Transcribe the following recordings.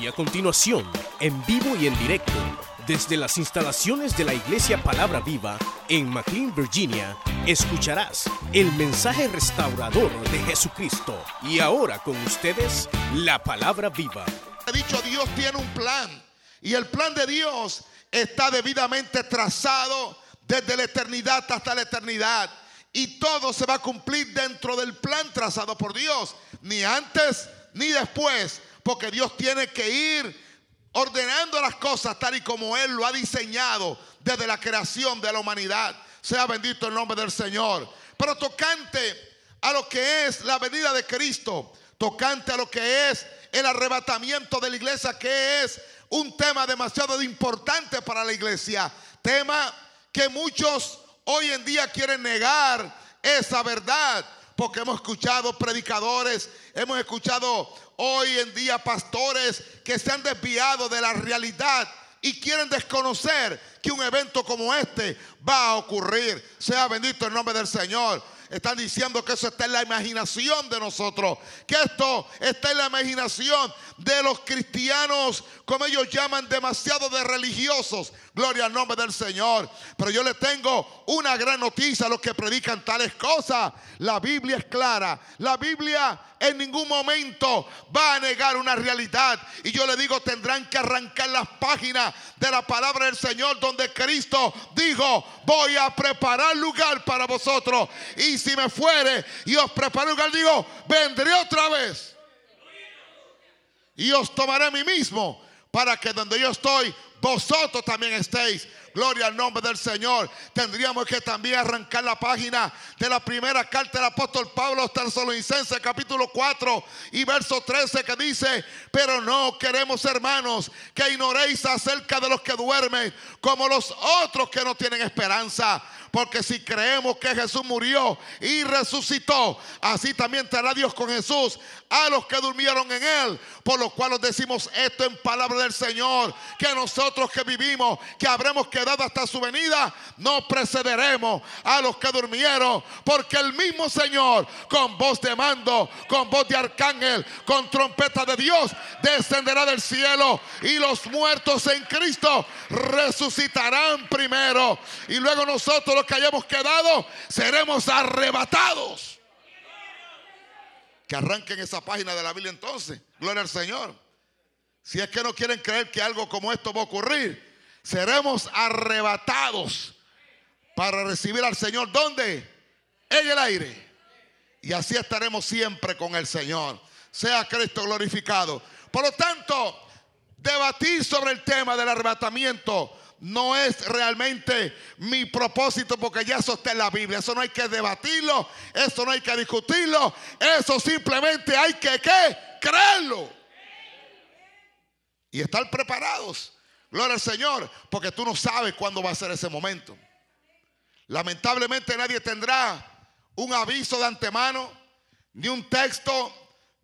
Y a continuación, en vivo y en directo, desde las instalaciones de la Iglesia Palabra Viva en McLean, Virginia, escucharás el mensaje restaurador de Jesucristo. Y ahora con ustedes, la Palabra Viva. He dicho, Dios tiene un plan. Y el plan de Dios está debidamente trazado desde la eternidad hasta la eternidad. Y todo se va a cumplir dentro del plan trazado por Dios. Ni antes ni después. Porque Dios tiene que ir ordenando las cosas tal y como Él lo ha diseñado desde la creación de la humanidad. Sea bendito el nombre del Señor. Pero tocante a lo que es la venida de Cristo, tocante a lo que es el arrebatamiento de la iglesia, que es un tema demasiado importante para la iglesia. Tema que muchos hoy en día quieren negar esa verdad, porque hemos escuchado predicadores, hemos escuchado hoy en día pastores que se han desviado de la realidad y quieren desconocer que un evento como este va a ocurrir. Sea bendito el nombre del Señor. Están diciendo que eso está en la imaginación de nosotros. Que esto está en la imaginación de los cristianos, como ellos llaman, demasiado de religiosos. Gloria al nombre del Señor. Pero yo les tengo una gran noticia a los que predican tales cosas. La Biblia es clara. La Biblia en ningún momento va a negar una realidad. Y yo le digo, tendrán que arrancar las páginas de la palabra del Señor donde Cristo dijo, voy a preparar lugar para vosotros. Y si me fuere y os preparo lugar, digo, vendré otra vez. Y os tomaré a mí mismo para que donde yo estoy, vosotros también estéis. Gloria al nombre del Señor. Tendríamos que también arrancar la página de la primera carta del apóstol Pablo a Tesalonicenses, capítulo 4 y verso 13, que dice: Pero no queremos, hermanos, que ignoréis acerca de los que duermen, como los otros que no tienen esperanza. Porque si creemos que Jesús murió y resucitó, así también tendrá Dios con Jesús a los que durmieron en él. Por lo cual os decimos esto en palabra del Señor, que nosotros que vivimos, que habremos quedado hasta su venida, no precederemos a los que durmieron. Porque el mismo Señor, con voz de mando, con voz de arcángel, con trompeta de Dios, descenderá del cielo y los muertos en Cristo resucitarán primero. Y luego nosotros los que hayamos quedado seremos arrebatados. Que arranquen esa página de la Biblia entonces. Gloria al Señor. Si es que no quieren creer que algo como esto va a ocurrir, seremos arrebatados para recibir al Señor. ¿Dónde? En el aire. Y así estaremos siempre con el Señor. Sea Cristo glorificado. Por lo tanto, debatir sobre el tema del arrebatamiento no es realmente mi propósito porque ya eso está en la Biblia. Eso no hay que debatirlo, eso no hay que discutirlo, eso simplemente hay que ¿qué? creerlo. Y estar preparados. Gloria al Señor, porque tú no sabes cuándo va a ser ese momento. Lamentablemente nadie tendrá un aviso de antemano, ni un texto,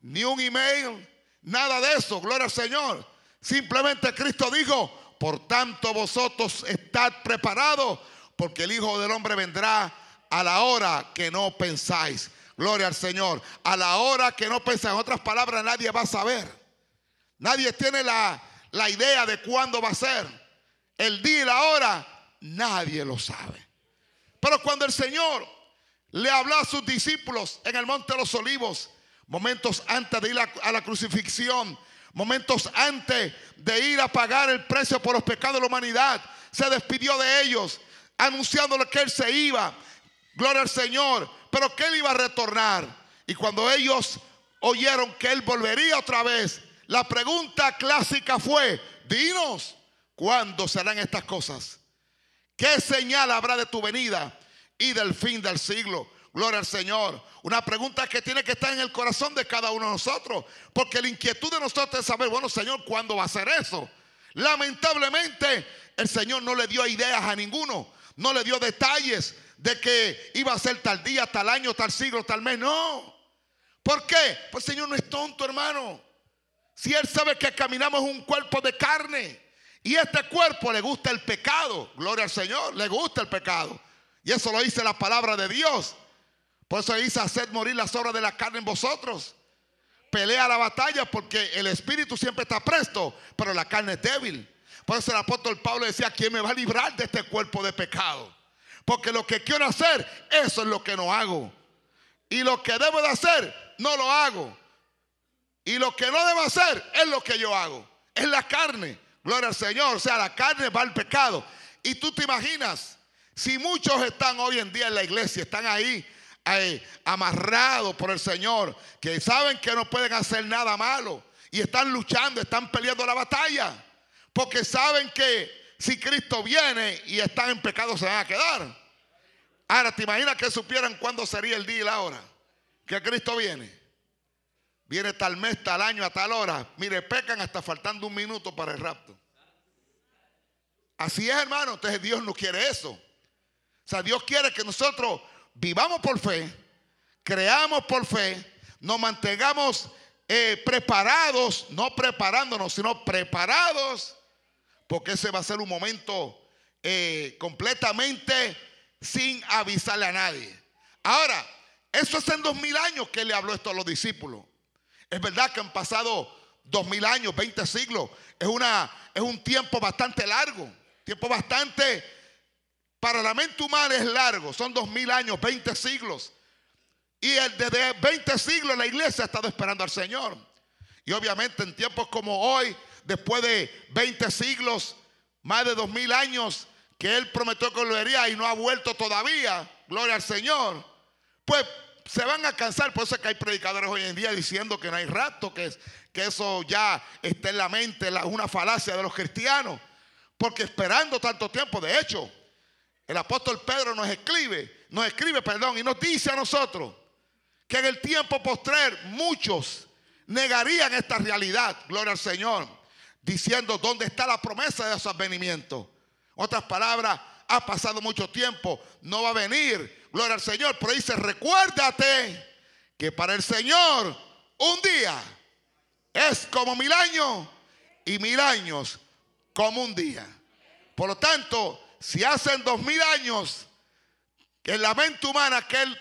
ni un email, nada de eso. Gloria al Señor. Simplemente Cristo dijo, por tanto vosotros estad preparados, porque el Hijo del Hombre vendrá a la hora que no pensáis. Gloria al Señor. A la hora que no pensáis. En otras palabras, nadie va a saber. Nadie tiene la, la idea de cuándo va a ser. El día y la hora, nadie lo sabe. Pero cuando el Señor le habló a sus discípulos en el Monte de los Olivos, momentos antes de ir a, a la crucifixión, Momentos antes de ir a pagar el precio por los pecados de la humanidad, se despidió de ellos, anunciándole que Él se iba. Gloria al Señor, pero que Él iba a retornar. Y cuando ellos oyeron que Él volvería otra vez, la pregunta clásica fue, dinos, ¿cuándo serán estas cosas? ¿Qué señal habrá de tu venida y del fin del siglo? Gloria al Señor. Una pregunta que tiene que estar en el corazón de cada uno de nosotros. Porque la inquietud de nosotros es saber, bueno, Señor, ¿cuándo va a ser eso? Lamentablemente, el Señor no le dio ideas a ninguno. No le dio detalles de que iba a ser tal día, tal año, tal siglo, tal mes. No. ¿Por qué? Pues el Señor no es tonto, hermano. Si Él sabe que caminamos un cuerpo de carne. Y este cuerpo le gusta el pecado. Gloria al Señor, le gusta el pecado. Y eso lo dice la palabra de Dios. Por eso dice, haced morir las obras de la carne en vosotros. pelea la batalla porque el espíritu siempre está presto, pero la carne es débil. Por eso el apóstol Pablo decía, ¿quién me va a librar de este cuerpo de pecado? Porque lo que quiero hacer, eso es lo que no hago. Y lo que debo de hacer, no lo hago. Y lo que no debo hacer, es lo que yo hago. Es la carne. Gloria al Señor. O sea, la carne va al pecado. Y tú te imaginas, si muchos están hoy en día en la iglesia, están ahí eh, amarrados por el Señor, que saben que no pueden hacer nada malo y están luchando, están peleando la batalla, porque saben que si Cristo viene y están en pecado se van a quedar. Ahora, ¿te imaginas que supieran cuándo sería el día y la hora que Cristo viene? Viene tal mes, tal año, a tal hora. Mire, pecan hasta faltando un minuto para el rapto. Así es, hermano. Entonces Dios no quiere eso. O sea, Dios quiere que nosotros vivamos por fe, creamos por fe, nos mantengamos eh, preparados, no preparándonos, sino preparados, porque ese va a ser un momento eh, completamente sin avisarle a nadie. Ahora, eso es en dos mil años que le habló esto a los discípulos. Es verdad que han pasado dos mil años, 20 siglos. Es, una, es un tiempo bastante largo, tiempo bastante para la mente humana es largo, son dos mil años, 20 siglos. Y desde 20 siglos la iglesia ha estado esperando al Señor. Y obviamente en tiempos como hoy, después de 20 siglos, más de dos mil años, que Él prometió que lo haría y no ha vuelto todavía, gloria al Señor, pues se van a cansar. Por eso es que hay predicadores hoy en día diciendo que no hay rato, que, que eso ya está en la mente, es una falacia de los cristianos. Porque esperando tanto tiempo, de hecho, el apóstol Pedro nos escribe, nos escribe, perdón, y nos dice a nosotros que en el tiempo postrer muchos negarían esta realidad, gloria al Señor, diciendo dónde está la promesa de su advenimiento. Otras palabras, ha pasado mucho tiempo, no va a venir, gloria al Señor, pero dice, recuérdate que para el Señor un día es como mil años y mil años como un día. Por lo tanto, si hacen dos mil años que en la mente humana que él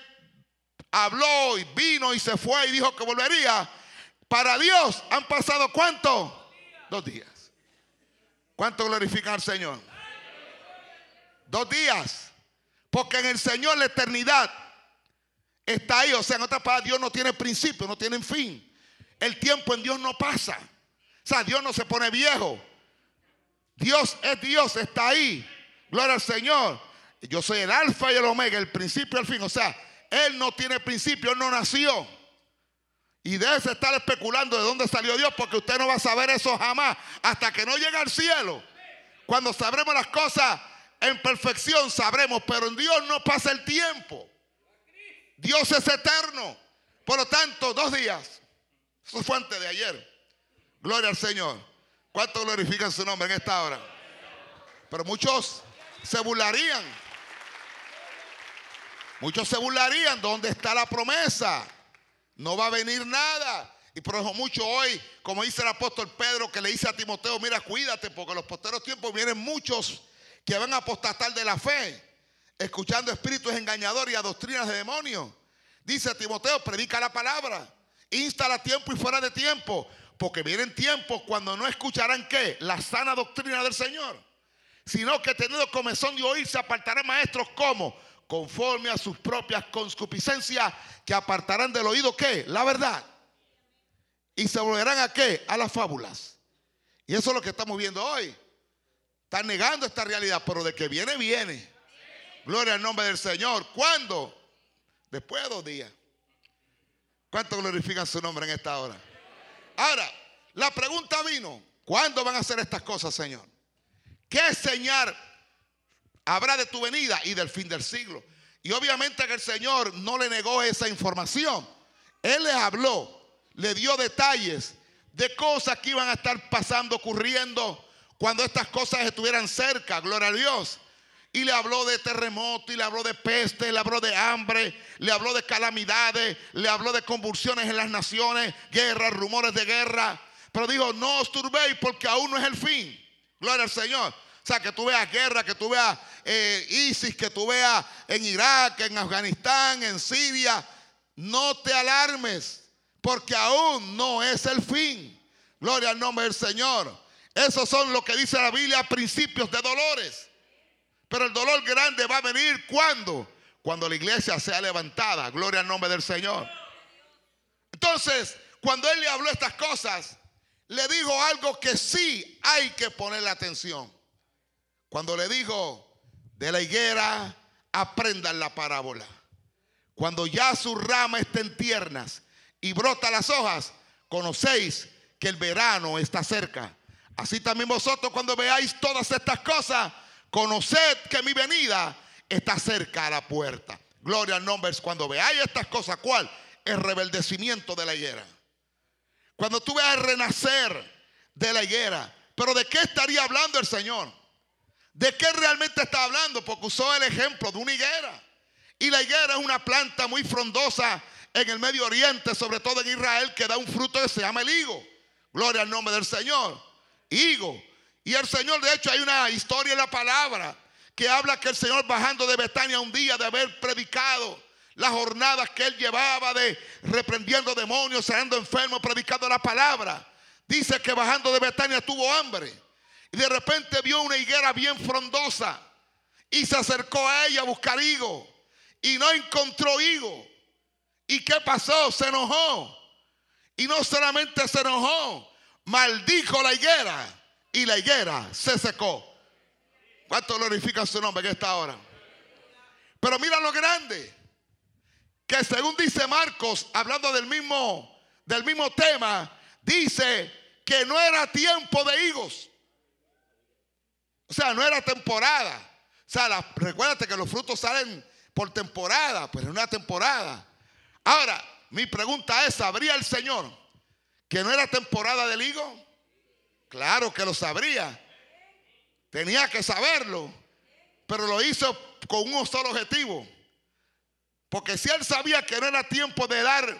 habló y vino y se fue y dijo que volvería, para Dios han pasado cuánto? Dos días. ¿Cuánto glorifica al Señor? Dos días. Porque en el Señor la eternidad está ahí. O sea, en otras palabras, Dios no tiene principio, no tiene fin. El tiempo en Dios no pasa. O sea, Dios no se pone viejo. Dios es Dios, está ahí. Gloria al Señor. Yo soy el alfa y el omega, el principio y el fin. O sea, Él no tiene principio, Él no nació. Y debe estar especulando de dónde salió Dios, porque usted no va a saber eso jamás hasta que no llegue al cielo. Cuando sabremos las cosas en perfección, sabremos, pero en Dios no pasa el tiempo. Dios es eterno. Por lo tanto, dos días. Eso fue antes de ayer. Gloria al Señor. ¿Cuánto glorifican su nombre en esta hora? Pero muchos se burlarían. Muchos se burlarían. ¿Dónde está la promesa? No va a venir nada. Y por eso mucho hoy, como dice el apóstol Pedro, que le dice a Timoteo, mira, cuídate, porque en los posteros tiempos vienen muchos que van a apostatar de la fe, escuchando espíritus engañadores y a doctrinas de demonios. Dice a Timoteo, predica la palabra, insta a tiempo y fuera de tiempo, porque vienen tiempos cuando no escucharán qué? La sana doctrina del Señor sino que teniendo comezón de oír se apartarán maestros como conforme a sus propias concupiscencias que apartarán del oído qué? La verdad. Y se volverán a qué? A las fábulas. Y eso es lo que estamos viendo hoy. Están negando esta realidad, pero de que viene, viene. Gloria al nombre del Señor. ¿Cuándo? Después de dos días. ¿Cuánto glorifican su nombre en esta hora? Ahora, la pregunta vino, ¿cuándo van a hacer estas cosas, Señor? ¿Qué señal habrá de tu venida y del fin del siglo? Y obviamente que el Señor no le negó esa información. Él le habló, le dio detalles de cosas que iban a estar pasando, ocurriendo cuando estas cosas estuvieran cerca, gloria a Dios. Y le habló de terremoto, y le habló de peste, le habló de hambre, le habló de calamidades, le habló de convulsiones en las naciones, guerras, rumores de guerra. Pero dijo, no os turbéis porque aún no es el fin. Gloria al Señor. O sea, que tú veas guerra, que tú veas eh, ISIS, que tú veas en Irak, en Afganistán, en Siria. No te alarmes, porque aún no es el fin. Gloria al nombre del Señor. Esos son lo que dice la Biblia, principios de dolores. Pero el dolor grande va a venir cuando? Cuando la iglesia sea levantada. Gloria al nombre del Señor. Entonces, cuando él le habló estas cosas, le dijo algo que sí hay que ponerle atención. Cuando le dijo, de la higuera aprendan la parábola. Cuando ya sus ramas estén tiernas y brotan las hojas, conocéis que el verano está cerca. Así también vosotros cuando veáis todas estas cosas, conoced que mi venida está cerca a la puerta. Gloria al nombre. Cuando veáis estas cosas, ¿cuál? El rebeldecimiento de la higuera. Cuando tú veas renacer de la higuera. Pero ¿de qué estaría hablando el Señor? ¿De qué realmente está hablando? Porque usó el ejemplo de una higuera. Y la higuera es una planta muy frondosa en el Medio Oriente, sobre todo en Israel, que da un fruto que se llama el higo. Gloria al nombre del Señor. Higo. Y el Señor, de hecho, hay una historia en la palabra que habla que el Señor bajando de Betania un día de haber predicado las jornadas que él llevaba de reprendiendo demonios, sanando enfermos, predicando la palabra. Dice que bajando de Betania tuvo hambre. Y de repente vio una higuera bien frondosa. Y se acercó a ella a buscar higo y no encontró higo. ¿Y qué pasó? Se enojó. Y no solamente se enojó, maldijo la higuera y la higuera se secó. ¿Cuánto glorifica su nombre en esta hora? Pero mira lo grande, que según dice Marcos, hablando del mismo, del mismo tema, dice que no era tiempo de higos. O sea, no era temporada. O sea, recuérdate que los frutos salen por temporada, pero en una temporada. Ahora, mi pregunta es, ¿sabría el Señor que no era temporada del higo? Claro que lo sabría. Tenía que saberlo, pero lo hizo con un solo objetivo. Porque si él sabía que no era tiempo de dar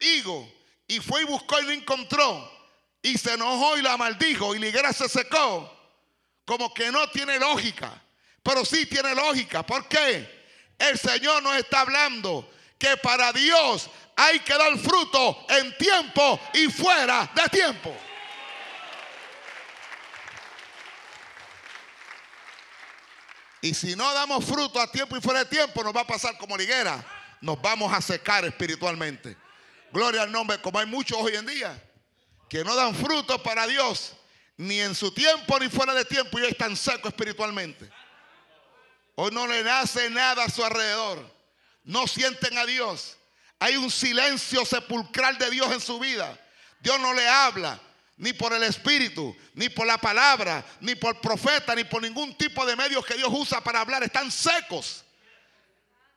higo y fue y buscó y lo encontró y se enojó y la maldijo y la higuera se secó, como que no tiene lógica. Pero sí tiene lógica. ¿Por qué? El Señor nos está hablando que para Dios hay que dar fruto en tiempo y fuera de tiempo. Y si no damos fruto a tiempo y fuera de tiempo, nos va a pasar como liguera. Nos vamos a secar espiritualmente. Gloria al nombre, como hay muchos hoy en día que no dan fruto para Dios, ni en su tiempo ni fuera de tiempo, y están secos espiritualmente. Hoy no le nace nada a su alrededor. No sienten a Dios. Hay un silencio sepulcral de Dios en su vida. Dios no le habla ni por el Espíritu, ni por la palabra, ni por profeta, ni por ningún tipo de medios que Dios usa para hablar. Están secos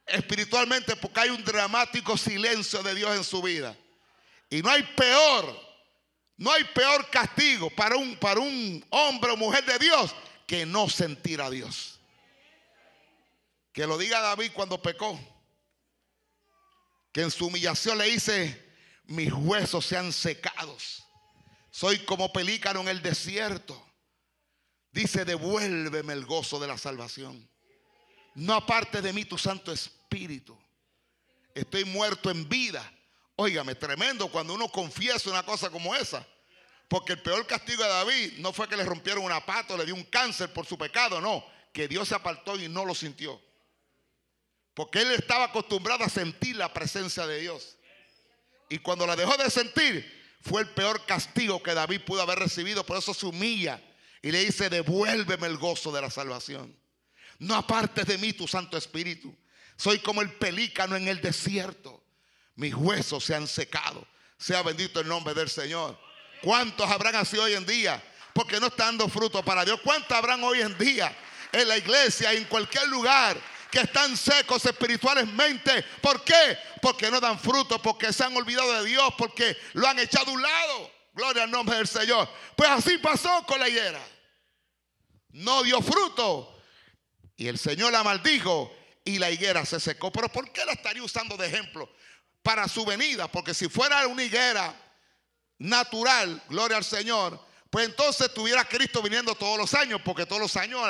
espiritualmente porque hay un dramático silencio de Dios en su vida. Y no hay peor, no hay peor castigo para un, para un hombre o mujer de Dios que no sentir a Dios. Que lo diga David cuando pecó. Que en su humillación le dice, mis huesos sean secados. Soy como pelícano en el desierto. Dice, devuélveme el gozo de la salvación. No aparte de mí tu Santo Espíritu. Estoy muerto en vida. Óigame, tremendo cuando uno confiesa una cosa como esa. Porque el peor castigo de David no fue que le rompieron una pata o le dio un cáncer por su pecado, no. Que Dios se apartó y no lo sintió. Porque él estaba acostumbrado a sentir la presencia de Dios. Y cuando la dejó de sentir, fue el peor castigo que David pudo haber recibido. Por eso se humilla y le dice, devuélveme el gozo de la salvación. No apartes de mí tu Santo Espíritu. Soy como el pelícano en el desierto. Mis huesos se han secado. Sea bendito el nombre del Señor. ¿Cuántos habrán así hoy en día? Porque no están dando fruto para Dios. ¿Cuántos habrán hoy en día en la iglesia, en cualquier lugar? Que están secos espiritualmente. ¿Por qué? Porque no dan fruto, porque se han olvidado de Dios, porque lo han echado a un lado. Gloria al nombre del Señor. Pues así pasó con la higuera. No dio fruto. Y el Señor la maldijo y la higuera se secó. Pero ¿por qué la estaría usando de ejemplo? Para su venida. Porque si fuera una higuera natural, gloria al Señor, pues entonces tuviera Cristo viniendo todos los años, porque todos los años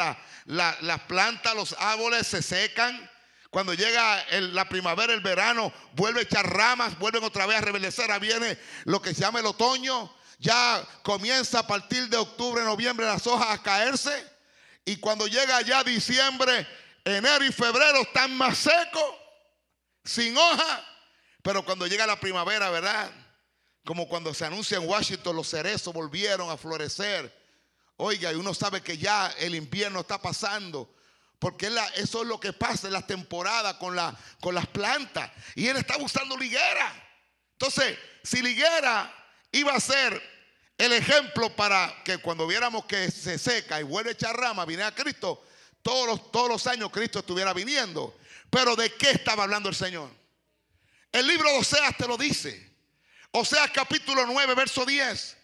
las plantas, los árboles se secan. Cuando llega la primavera, el verano, vuelve a echar ramas, vuelven otra vez a reverdecer. Ahora viene lo que se llama el otoño. Ya comienza a partir de octubre, noviembre las hojas a caerse. Y cuando llega ya diciembre, enero y febrero están más secos, sin hoja. Pero cuando llega la primavera, ¿verdad? Como cuando se anuncia en Washington, los cerezos volvieron a florecer. Oiga, y uno sabe que ya el invierno está pasando. Porque eso es lo que pasa en las temporadas con, la- con las plantas. Y él está usando liguera. Entonces, si liguera iba a ser el ejemplo para que cuando viéramos que se seca y vuelve a echar rama, viene a Cristo, todos los, todos los años Cristo estuviera viniendo. Pero ¿de qué estaba hablando el Señor? El libro de Oseas te lo dice. Oseas capítulo 9, verso 10.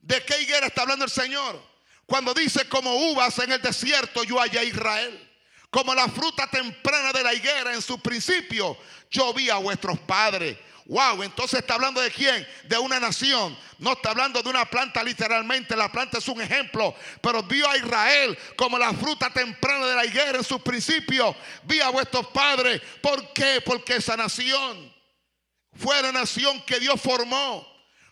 ¿De qué higuera está hablando el Señor? Cuando dice, como uvas en el desierto yo hallé a Israel. Como la fruta temprana de la higuera en su principio, yo vi a vuestros padres. Wow, entonces está hablando de quién? De una nación. No está hablando de una planta literalmente. La planta es un ejemplo. Pero vio a Israel como la fruta temprana de la higuera en su principio. Vi a vuestros padres. ¿Por qué? Porque esa nación fue la nación que Dios formó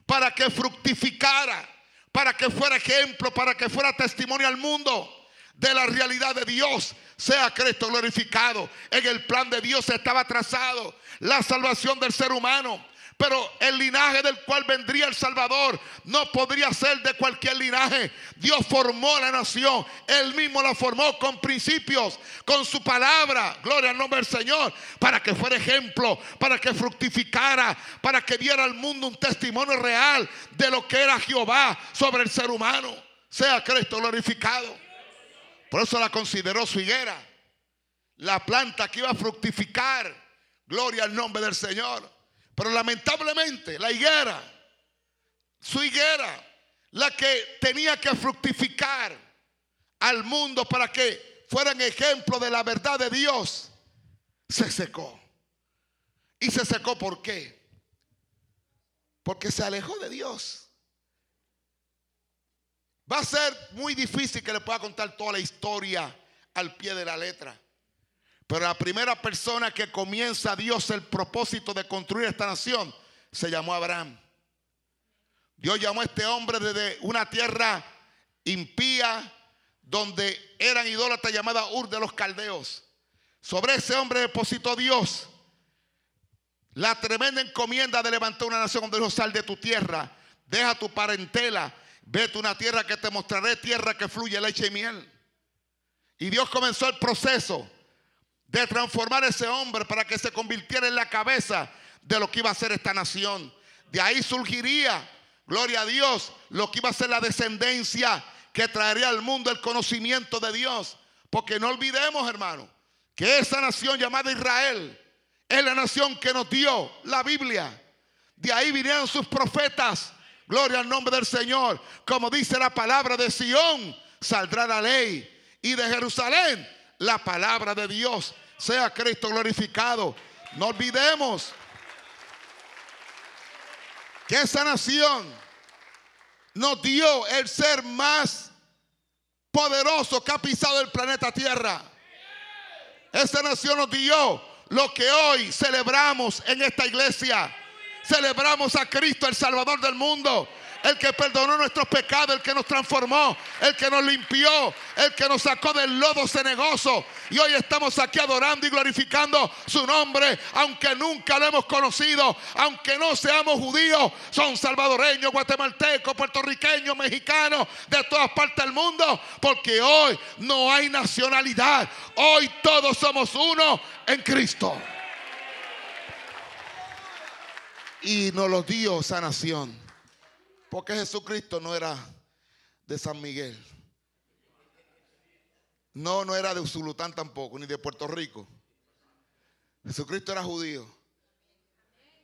para que fructificara, para que fuera ejemplo, para que fuera testimonio al mundo de la realidad de Dios. Sea Cristo glorificado. En el plan de Dios estaba trazado la salvación del ser humano. Pero el linaje del cual vendría el Salvador no podría ser de cualquier linaje. Dios formó la nación. Él mismo la formó con principios, con su palabra. Gloria al nombre del Señor. Para que fuera ejemplo, para que fructificara, para que diera al mundo un testimonio real de lo que era Jehová sobre el ser humano. Sea Cristo glorificado. Por eso la consideró su higuera. La planta que iba a fructificar. Gloria al nombre del Señor. Pero lamentablemente la higuera, su higuera, la que tenía que fructificar al mundo para que fueran ejemplo de la verdad de Dios, se secó. ¿Y se secó por qué? Porque se alejó de Dios. Va a ser muy difícil que le pueda contar toda la historia al pie de la letra. Pero la primera persona que comienza Dios el propósito de construir esta nación se llamó Abraham. Dios llamó a este hombre desde una tierra impía donde eran idólatras llamada Ur de los Caldeos. Sobre ese hombre depositó Dios la tremenda encomienda de levantar una nación donde dijo sal de tu tierra, deja tu parentela, vete a una tierra que te mostraré, tierra que fluye leche y miel. Y Dios comenzó el proceso de transformar a ese hombre para que se convirtiera en la cabeza de lo que iba a ser esta nación. De ahí surgiría, gloria a Dios, lo que iba a ser la descendencia que traería al mundo el conocimiento de Dios. Porque no olvidemos, hermano, que esa nación llamada Israel es la nación que nos dio la Biblia. De ahí vinieron sus profetas. Gloria al nombre del Señor. Como dice la palabra de Sión, saldrá la ley. Y de Jerusalén, la palabra de Dios. Sea Cristo glorificado. No olvidemos que esa nación nos dio el ser más poderoso que ha pisado el planeta Tierra. Esa nación nos dio lo que hoy celebramos en esta iglesia. Celebramos a Cristo, el Salvador del mundo. El que perdonó nuestros pecados, el que nos transformó, el que nos limpió, el que nos sacó del lodo cenegoso. Y hoy estamos aquí adorando y glorificando su nombre, aunque nunca lo hemos conocido, aunque no seamos judíos, son salvadoreños, guatemaltecos, puertorriqueños, mexicanos, de todas partes del mundo, porque hoy no hay nacionalidad. Hoy todos somos uno en Cristo. Y nos lo dio esa nación. Porque Jesucristo no era de San Miguel. No, no era de Usulután tampoco, ni de Puerto Rico. Jesucristo era judío.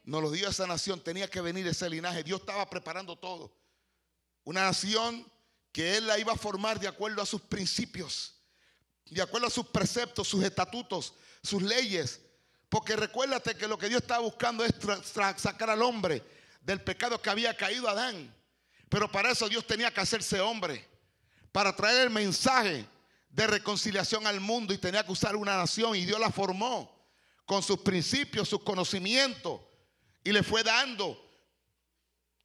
Nos lo dio esa nación. Tenía que venir ese linaje. Dios estaba preparando todo. Una nación que Él la iba a formar de acuerdo a sus principios, de acuerdo a sus preceptos, sus estatutos, sus leyes. Porque recuérdate que lo que Dios estaba buscando es sacar al hombre del pecado que había caído Adán. Pero para eso Dios tenía que hacerse hombre, para traer el mensaje de reconciliación al mundo y tenía que usar una nación y Dios la formó con sus principios, sus conocimientos, y le fue dando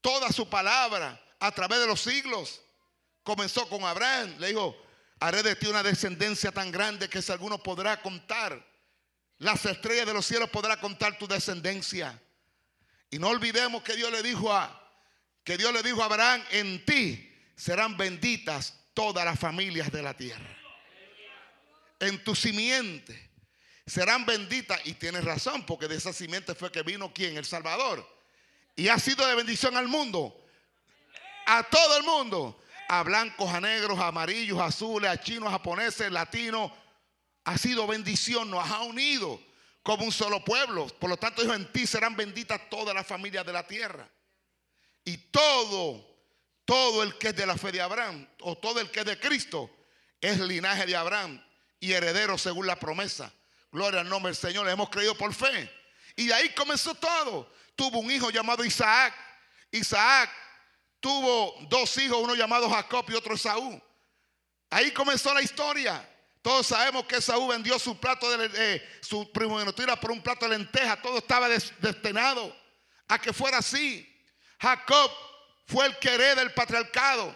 toda su palabra a través de los siglos. Comenzó con Abraham, le dijo, haré de ti una descendencia tan grande que si alguno podrá contar, las estrellas de los cielos podrá contar tu descendencia. Y no olvidemos que Dios le dijo a que Dios le dijo a Abraham, en ti serán benditas todas las familias de la tierra. En tu simiente serán benditas. Y tienes razón, porque de esa simiente fue que vino quien, el Salvador. Y ha sido de bendición al mundo. A todo el mundo. A blancos, a negros, a amarillos, a azules, a chinos, japoneses, latinos. Ha sido bendición, nos ha unido como un solo pueblo. Por lo tanto, dijo, en ti serán benditas todas las familias de la tierra. Y todo, todo el que es de la fe de Abraham, o todo el que es de Cristo, es linaje de Abraham y heredero según la promesa. Gloria al nombre del Señor, hemos creído por fe. Y de ahí comenzó todo. Tuvo un hijo llamado Isaac. Isaac tuvo dos hijos, uno llamado Jacob y otro Saúl. Ahí comenzó la historia. Todos sabemos que Saúl vendió su plato de eh, su primogenitura por un plato de lenteja. Todo estaba destinado a que fuera así. Jacob fue el que hereda el patriarcado,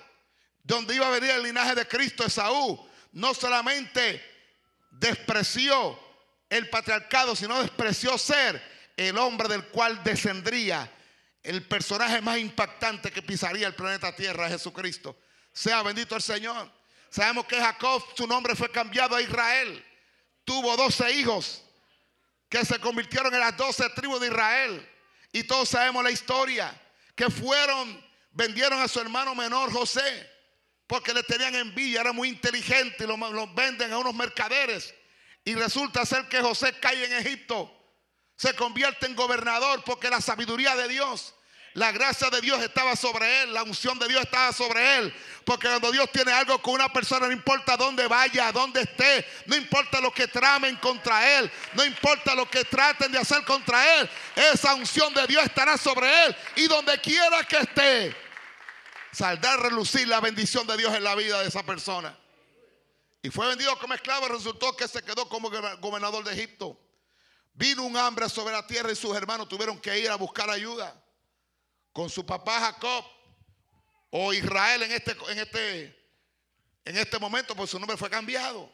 donde iba a venir el linaje de Cristo, Esaú. No solamente despreció el patriarcado, sino despreció ser el hombre del cual descendría el personaje más impactante que pisaría el planeta Tierra, Jesucristo. Sea bendito el Señor. Sabemos que Jacob, su nombre fue cambiado a Israel. Tuvo doce hijos que se convirtieron en las doce tribus de Israel. Y todos sabemos la historia. Que fueron, vendieron a su hermano menor José. Porque le tenían envidia, era muy inteligente y lo, lo venden a unos mercaderes. Y resulta ser que José cae en Egipto. Se convierte en gobernador porque la sabiduría de Dios la gracia de Dios estaba sobre él, la unción de Dios estaba sobre él. Porque cuando Dios tiene algo con una persona, no importa dónde vaya, dónde esté, no importa lo que tramen contra él, no importa lo que traten de hacer contra él, esa unción de Dios estará sobre él. Y donde quiera que esté, saldrá a relucir la bendición de Dios en la vida de esa persona. Y fue vendido como esclavo, resultó que se quedó como gobernador de Egipto. Vino un hambre sobre la tierra y sus hermanos tuvieron que ir a buscar ayuda con su papá Jacob o Israel en este, en este, en este momento, pues su nombre fue cambiado.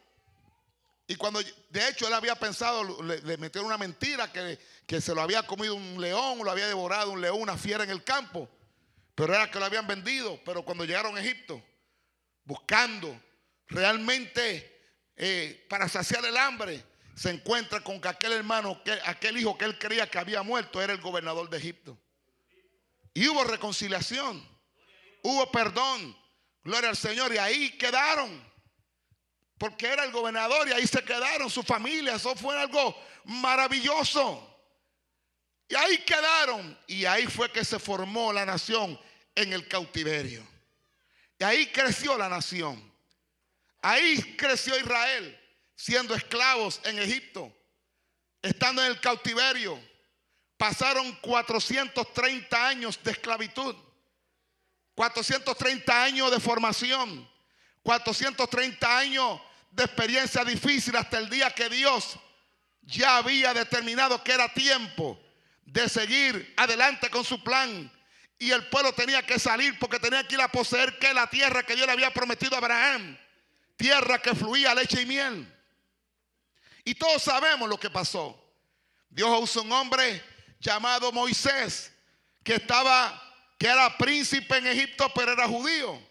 Y cuando, de hecho, él había pensado, le, le metieron una mentira que, que, se lo había comido un león, lo había devorado un león, una fiera en el campo. Pero era que lo habían vendido. Pero cuando llegaron a Egipto, buscando realmente eh, para saciar el hambre, se encuentra con que aquel hermano, que, aquel hijo que él creía que había muerto, era el gobernador de Egipto. Y hubo reconciliación. Hubo perdón. Gloria al Señor. Y ahí quedaron. Porque era el gobernador y ahí se quedaron su familia. Eso fue algo maravilloso. Y ahí quedaron. Y ahí fue que se formó la nación en el cautiverio. Y ahí creció la nación. Ahí creció Israel siendo esclavos en Egipto. Estando en el cautiverio pasaron 430 años de esclavitud, 430 años de formación, 430 años de experiencia difícil hasta el día que Dios ya había determinado que era tiempo de seguir adelante con su plan. Y el pueblo tenía que salir porque tenía que ir a poseer que la tierra que Dios le había prometido a Abraham. Tierra que fluía leche y miel. Y todos sabemos lo que pasó. Dios usó un hombre llamado Moisés, que estaba, que era príncipe en Egipto, pero era judío.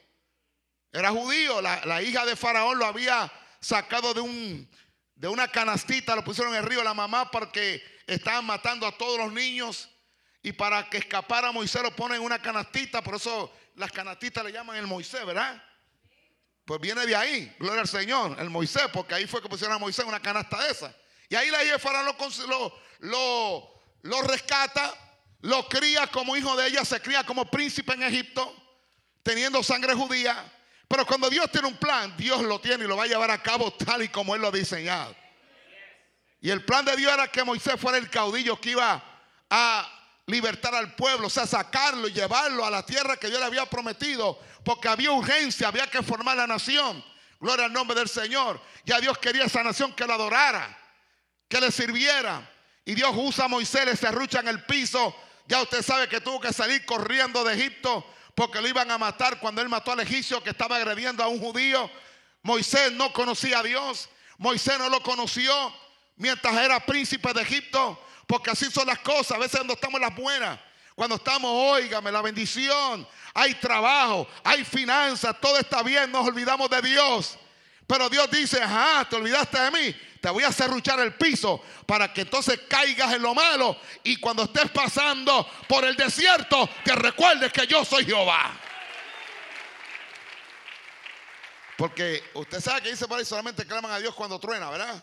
Era judío. La, hija de Faraón lo había sacado de, un, de una canastita, lo pusieron en el río la mamá porque estaban matando a todos los niños. Y para que escapara Moisés lo ponen en una canastita, por eso las canastitas le llaman el Moisés, ¿verdad? Pues viene de ahí, gloria al Señor, el Moisés, porque ahí fue que pusieron a Moisés una canasta de esa. Y ahí la hija de Faraón lo, lo rescata, lo cría como hijo de ella, se cría como príncipe en Egipto, teniendo sangre judía. Pero cuando Dios tiene un plan, Dios lo tiene y lo va a llevar a cabo tal y como Él lo ha diseñado. Y el plan de Dios era que Moisés fuera el caudillo que iba a libertar al pueblo, o sea, sacarlo y llevarlo a la tierra que Dios le había prometido, porque había urgencia, había que formar la nación. Gloria al nombre del Señor. Ya Dios quería esa nación que lo adorara, que le sirviera. Y Dios usa a Moisés, le serrucha en el piso. Ya usted sabe que tuvo que salir corriendo de Egipto porque lo iban a matar cuando él mató al egipcio que estaba agrediendo a un judío. Moisés no conocía a Dios. Moisés no lo conoció mientras era príncipe de Egipto. Porque así son las cosas. A veces cuando estamos las buenas. Cuando estamos, óigame, la bendición, hay trabajo, hay finanzas, todo está bien, nos olvidamos de Dios. Pero Dios dice, ajá, te olvidaste de mí, te voy a cerruchar el piso para que entonces caigas en lo malo y cuando estés pasando por el desierto, te recuerdes que yo soy Jehová. Porque usted sabe que dice por ahí solamente claman a Dios cuando truena, ¿verdad?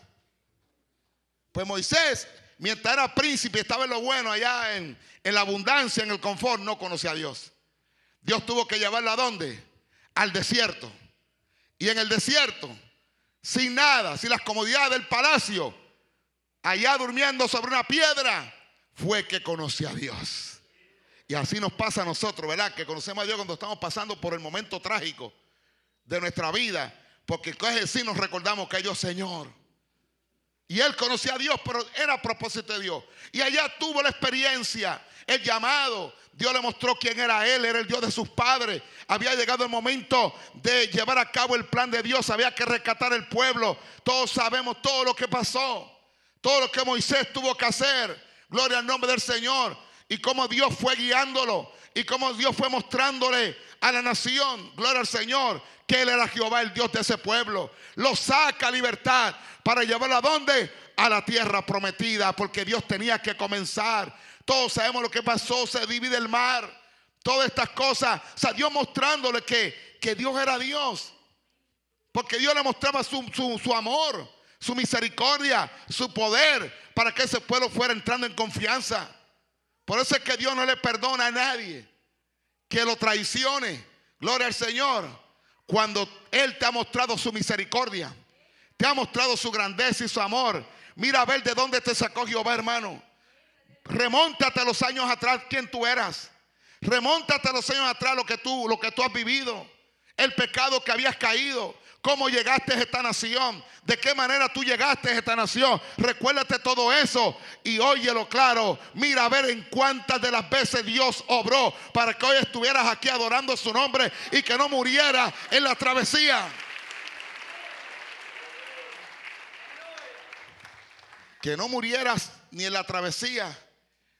Pues Moisés, mientras era príncipe, estaba en lo bueno, allá en, la abundancia, en el confort, no conocía a Dios. Dios tuvo que llevarlo a dónde? Al desierto. Y en el desierto, sin nada, sin las comodidades del palacio, allá durmiendo sobre una piedra, fue que conoció a Dios. Y así nos pasa a nosotros, ¿verdad? Que conocemos a Dios cuando estamos pasando por el momento trágico de nuestra vida. Porque es sí nos recordamos que Dios Señor. Y él conocía a Dios, pero era a propósito de Dios. Y allá tuvo la experiencia, el llamado. Dios le mostró quién era él, era el Dios de sus padres. Había llegado el momento de llevar a cabo el plan de Dios. Había que rescatar el pueblo. Todos sabemos todo lo que pasó. Todo lo que Moisés tuvo que hacer. Gloria al nombre del Señor. Y cómo Dios fue guiándolo. Y cómo Dios fue mostrándole a la nación. Gloria al Señor que Él era Jehová, el Dios de ese pueblo. Lo saca a libertad para llevarlo a dónde? A la tierra prometida, porque Dios tenía que comenzar. Todos sabemos lo que pasó, se divide el mar, todas estas cosas. O sea, Dios mostrándole que, que Dios era Dios. Porque Dios le mostraba su, su amor, su misericordia, su poder, para que ese pueblo fuera entrando en confianza. Por eso es que Dios no le perdona a nadie que lo traicione. Gloria al Señor. Cuando Él te ha mostrado su misericordia, te ha mostrado su grandeza y su amor. Mira a ver de dónde te sacó Jehová, hermano. Remóntate a los años atrás quién tú eras. Remóntate a los años atrás lo que tú, lo que tú has vivido. El pecado que habías caído cómo llegaste a esta nación, de qué manera tú llegaste a esta nación. Recuérdate todo eso y óyelo claro. Mira a ver en cuántas de las veces Dios obró para que hoy estuvieras aquí adorando su nombre y que no muriera en la travesía. Que no murieras ni en la travesía,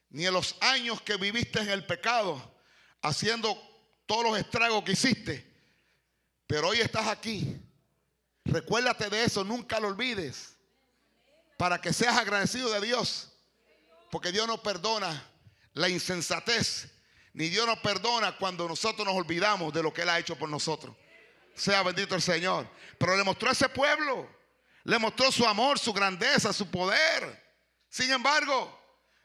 ni en los años que viviste en el pecado, haciendo todos los estragos que hiciste. Pero hoy estás aquí Recuérdate de eso, nunca lo olvides. Para que seas agradecido de Dios. Porque Dios no perdona la insensatez. Ni Dios nos perdona cuando nosotros nos olvidamos de lo que Él ha hecho por nosotros. Sea bendito el Señor. Pero le mostró a ese pueblo. Le mostró su amor, su grandeza, su poder. Sin embargo,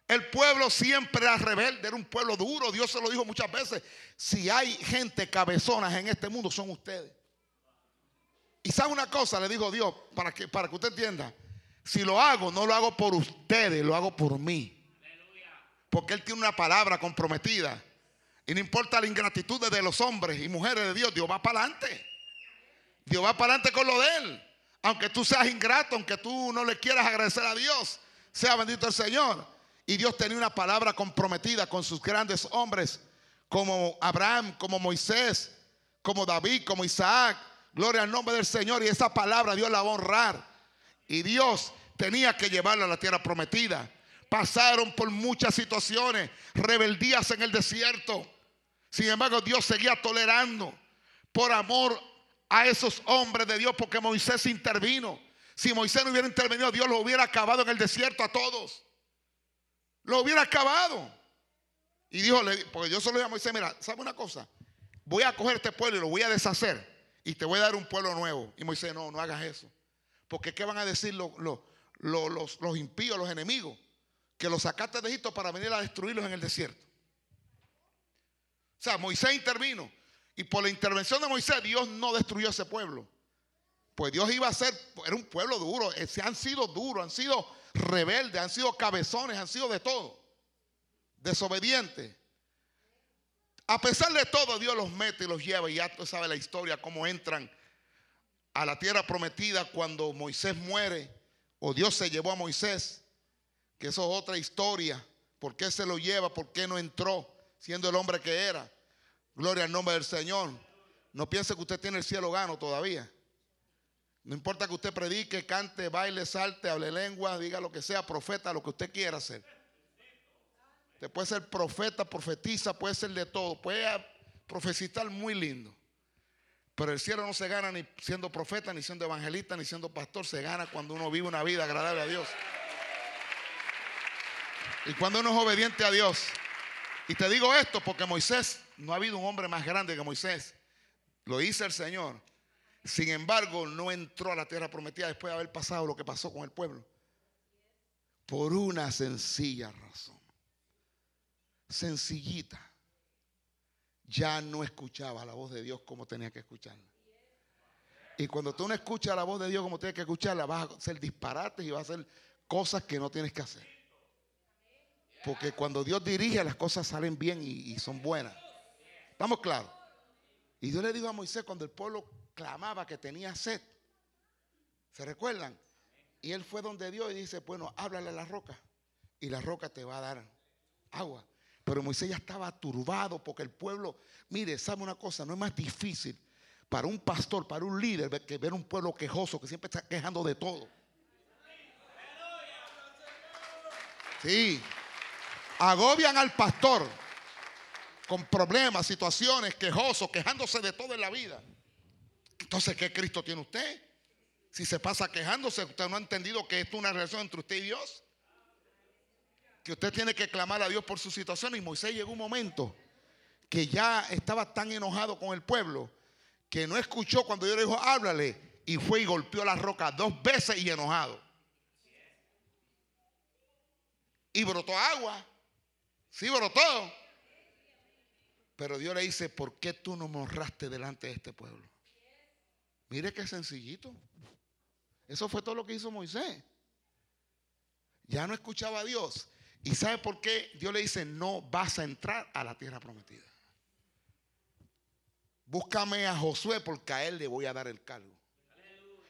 el pueblo siempre era rebelde, era un pueblo duro. Dios se lo dijo muchas veces. Si hay gente cabezonas en este mundo, son ustedes. Y sabe una cosa, le dijo Dios, para que, para que usted entienda. Si lo hago, no lo hago por ustedes, lo hago por mí. Porque Él tiene una palabra comprometida. Y no importa la ingratitud de los hombres y mujeres de Dios, Dios va para adelante. Dios va para adelante con lo de Él. Aunque tú seas ingrato, aunque tú no le quieras agradecer a Dios, sea bendito el Señor. Y Dios tenía una palabra comprometida con sus grandes hombres, como Abraham, como Moisés, como David, como Isaac, Gloria al nombre del Señor. Y esa palabra Dios la va a honrar. Y Dios tenía que llevarla a la tierra prometida. Pasaron por muchas situaciones, rebeldías en el desierto. Sin embargo, Dios seguía tolerando por amor a esos hombres de Dios, porque Moisés intervino. Si Moisés no hubiera intervenido, Dios lo hubiera acabado en el desierto a todos. Lo hubiera acabado. Y dijo, porque yo solo dije a Moisés, mira, ¿sabe una cosa? Voy a coger este pueblo y lo voy a deshacer y te voy a dar un pueblo nuevo. Y Moisés, no, no hagas eso. Porque ¿qué van a decir los, los, impíos, los enemigos? Que los sacaste de Egipto para venir a destruirlos en el desierto. O sea, Moisés intervino. Y por la intervención de Moisés, Dios no destruyó ese pueblo. Pues Dios iba a ser, era un pueblo duro. Eh, se han sido duros, han sido rebeldes, han sido cabezones, han sido de todo. Desobedientes. A pesar de todo, Dios los mete y los lleva. Y ya tú sabes la historia, cómo entran a la tierra prometida cuando Moisés muere, o Dios se llevó a Moisés. que eso es otra historia. ¿Por qué se lo lleva? ¿Por qué no entró siendo el hombre que era? Gloria al nombre del Señor. No piense que usted tiene el cielo gano todavía. No importa que usted predique, cante, baile, salte, hable lengua, diga lo que sea, profeta, lo que usted quiera hacer. Puede ser profeta, profetiza, puede ser de todo, puede profetizar muy lindo. Pero el cielo no se gana ni siendo profeta, ni siendo evangelista, ni siendo pastor. Se gana cuando uno vive una vida agradable a Dios. Y cuando uno es obediente a Dios. Y te digo esto porque Moisés, no ha habido un hombre más grande que Moisés. Lo hizo el Señor. Sin embargo, no entró a la tierra prometida después de haber pasado lo que pasó con el pueblo. Por una sencilla razón. Sencillita ya no escuchaba la voz de Dios como tenía que escucharla. Y cuando tú no escuchas la voz de Dios como tienes que escucharla, vas a hacer disparates y vas a hacer cosas que no tienes que hacer. Porque cuando Dios dirige, las cosas salen bien y, son buenas. ¿Estamos claros? Y Dios le dijo a Moisés cuando el pueblo clamaba que tenía sed. ¿Se recuerdan? Y él fue donde Dios y dice, bueno, háblale a la roca. Y la roca te va a dar agua. Pero Moisés ya estaba turbado porque el pueblo, mire, sabe una cosa, no es más difícil para un pastor, para un líder, que ver un pueblo quejoso que siempre está quejando de todo. Sí, agobian al pastor con problemas, situaciones, quejosos, quejándose de todo en la vida. Entonces, ¿qué Cristo tiene usted? Si se pasa quejándose, usted no ha entendido que esto es una relación entre usted y Dios que usted tiene que clamar a Dios por su situación. Y Moisés llegó un momento que ya estaba tan enojado con el pueblo que no escuchó cuando Dios le dijo, háblale. Y fue y golpeó la roca dos veces y enojado. Y brotó agua. Sí, brotó. Pero Dios le dice, ¿por qué tú no me honraste delante de este pueblo? Mire qué sencillito. Eso fue todo lo que hizo Moisés. Ya no escuchaba a Dios. ¿Y sabe por qué Dios le dice, no vas a entrar a la tierra prometida? Búscame a Josué porque a él le voy a dar el cargo.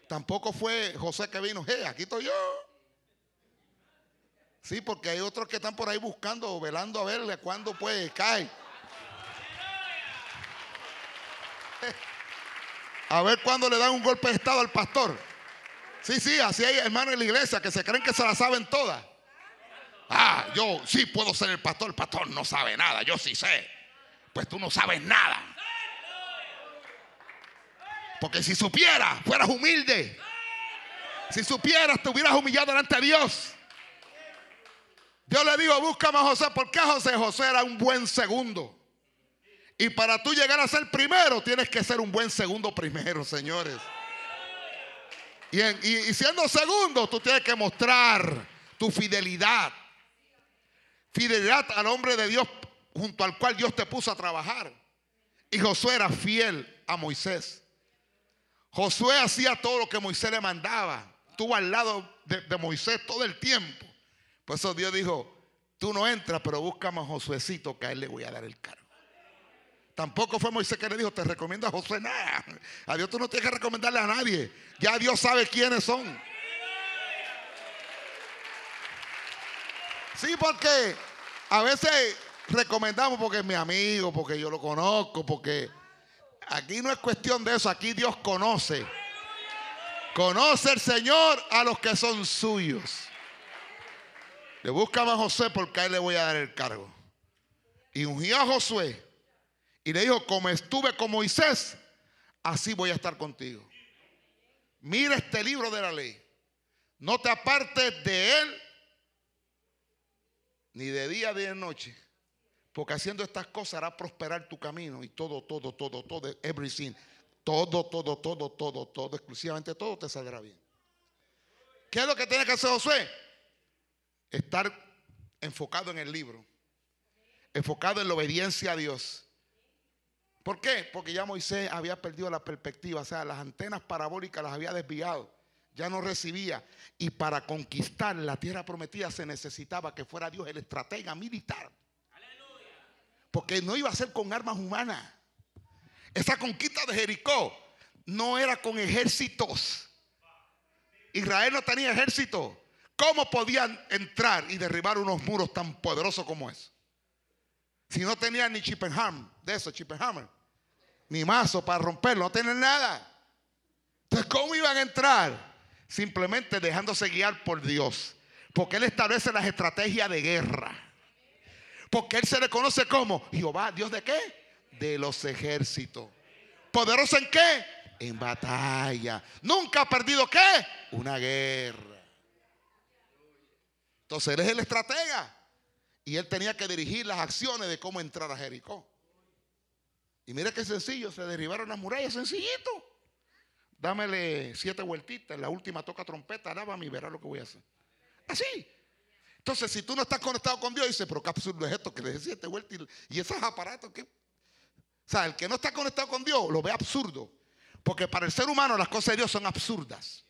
Tampoco fue José que vino, hey, aquí estoy yo. Sí, porque hay otros que están por ahí buscando, velando a verle cuándo puede caer. A ver cuándo le dan un golpe de estado al pastor. Sí, sí, así hay hermanos en la iglesia que se creen que se la saben todas. Ah, yo sí puedo ser el pastor. El pastor no sabe nada. Yo sí sé. Pues tú no sabes nada. Porque si supieras, fueras humilde. Si supieras, te hubieras humillado delante de Dios. Dios le dijo, búscame a José. ¿Por qué José? José era un buen segundo. Y para tú llegar a ser primero, tienes que ser un buen segundo primero, señores. Y, y siendo segundo, tú tienes que mostrar tu fidelidad fidelidad al hombre de Dios junto al cual Dios te puso a trabajar. Y Josué era fiel a Moisés. Josué hacía todo lo que Moisés le mandaba. Estuvo al lado de, Moisés todo el tiempo. Por eso Dios dijo, tú no entras, pero búscame a Josuecito que a él le voy a dar el cargo. Tampoco fue Moisés que le dijo, te recomiendo a Josué nada. A Dios tú no tienes que recomendarle a nadie. Ya Dios sabe quiénes son. Sí, porque a veces recomendamos porque es mi amigo, porque yo lo conozco, porque aquí no es cuestión de eso, aquí Dios conoce. Conoce el Señor a los que son suyos. Le busca a José porque a él le voy a dar el cargo. Y ungió a Josué y le dijo, como estuve con Moisés, así voy a estar contigo. Mira este libro de la ley. No te apartes de él ni de día ni de noche. Porque haciendo estas cosas hará prosperar tu camino y todo, todo, todo, todo, everything. Todo, todo, todo, todo, todo, exclusivamente todo te saldrá bien. ¿Qué es lo que tiene que hacer Josué? Estar enfocado en el libro. Enfocado en la obediencia a Dios. ¿Por qué? Porque ya Moisés había perdido la perspectiva, o sea, las antenas parabólicas las había desviado ya no recibía. Y para conquistar la tierra prometida se necesitaba que fuera Dios el estratega militar. Porque no iba a ser con armas humanas. Esa conquista de Jericó no era con ejércitos. Israel no tenía ejército. ¿Cómo podían entrar y derribar unos muros tan poderosos como es? Si no tenían ni Chippenham, de eso, Chippenhammer, ni mazo para romperlo, no tenían nada. Entonces, ¿cómo iban a entrar? Simplemente dejándose guiar por Dios. Porque Él establece las estrategias de guerra. Porque Él se le conoce como Jehová, ¿Dios de qué? De los ejércitos. ¿Poderoso en qué? En batalla. Nunca ha perdido qué? Una guerra. Entonces Él es el estratega. Y Él tenía que dirigir las acciones de cómo entrar a Jericó. Y mire qué sencillo, se derribaron las murallas, sencillito. Dámele siete vueltitas, la última toca trompeta, alábame y verá lo que voy a hacer. Así. Entonces, si tú no estás conectado con Dios, dice, pero qué absurdo es esto, que le dé siete vueltas y, esos aparatos que... O sea, el que no está conectado con Dios lo ve absurdo. Porque para el ser humano las cosas de Dios son absurdas.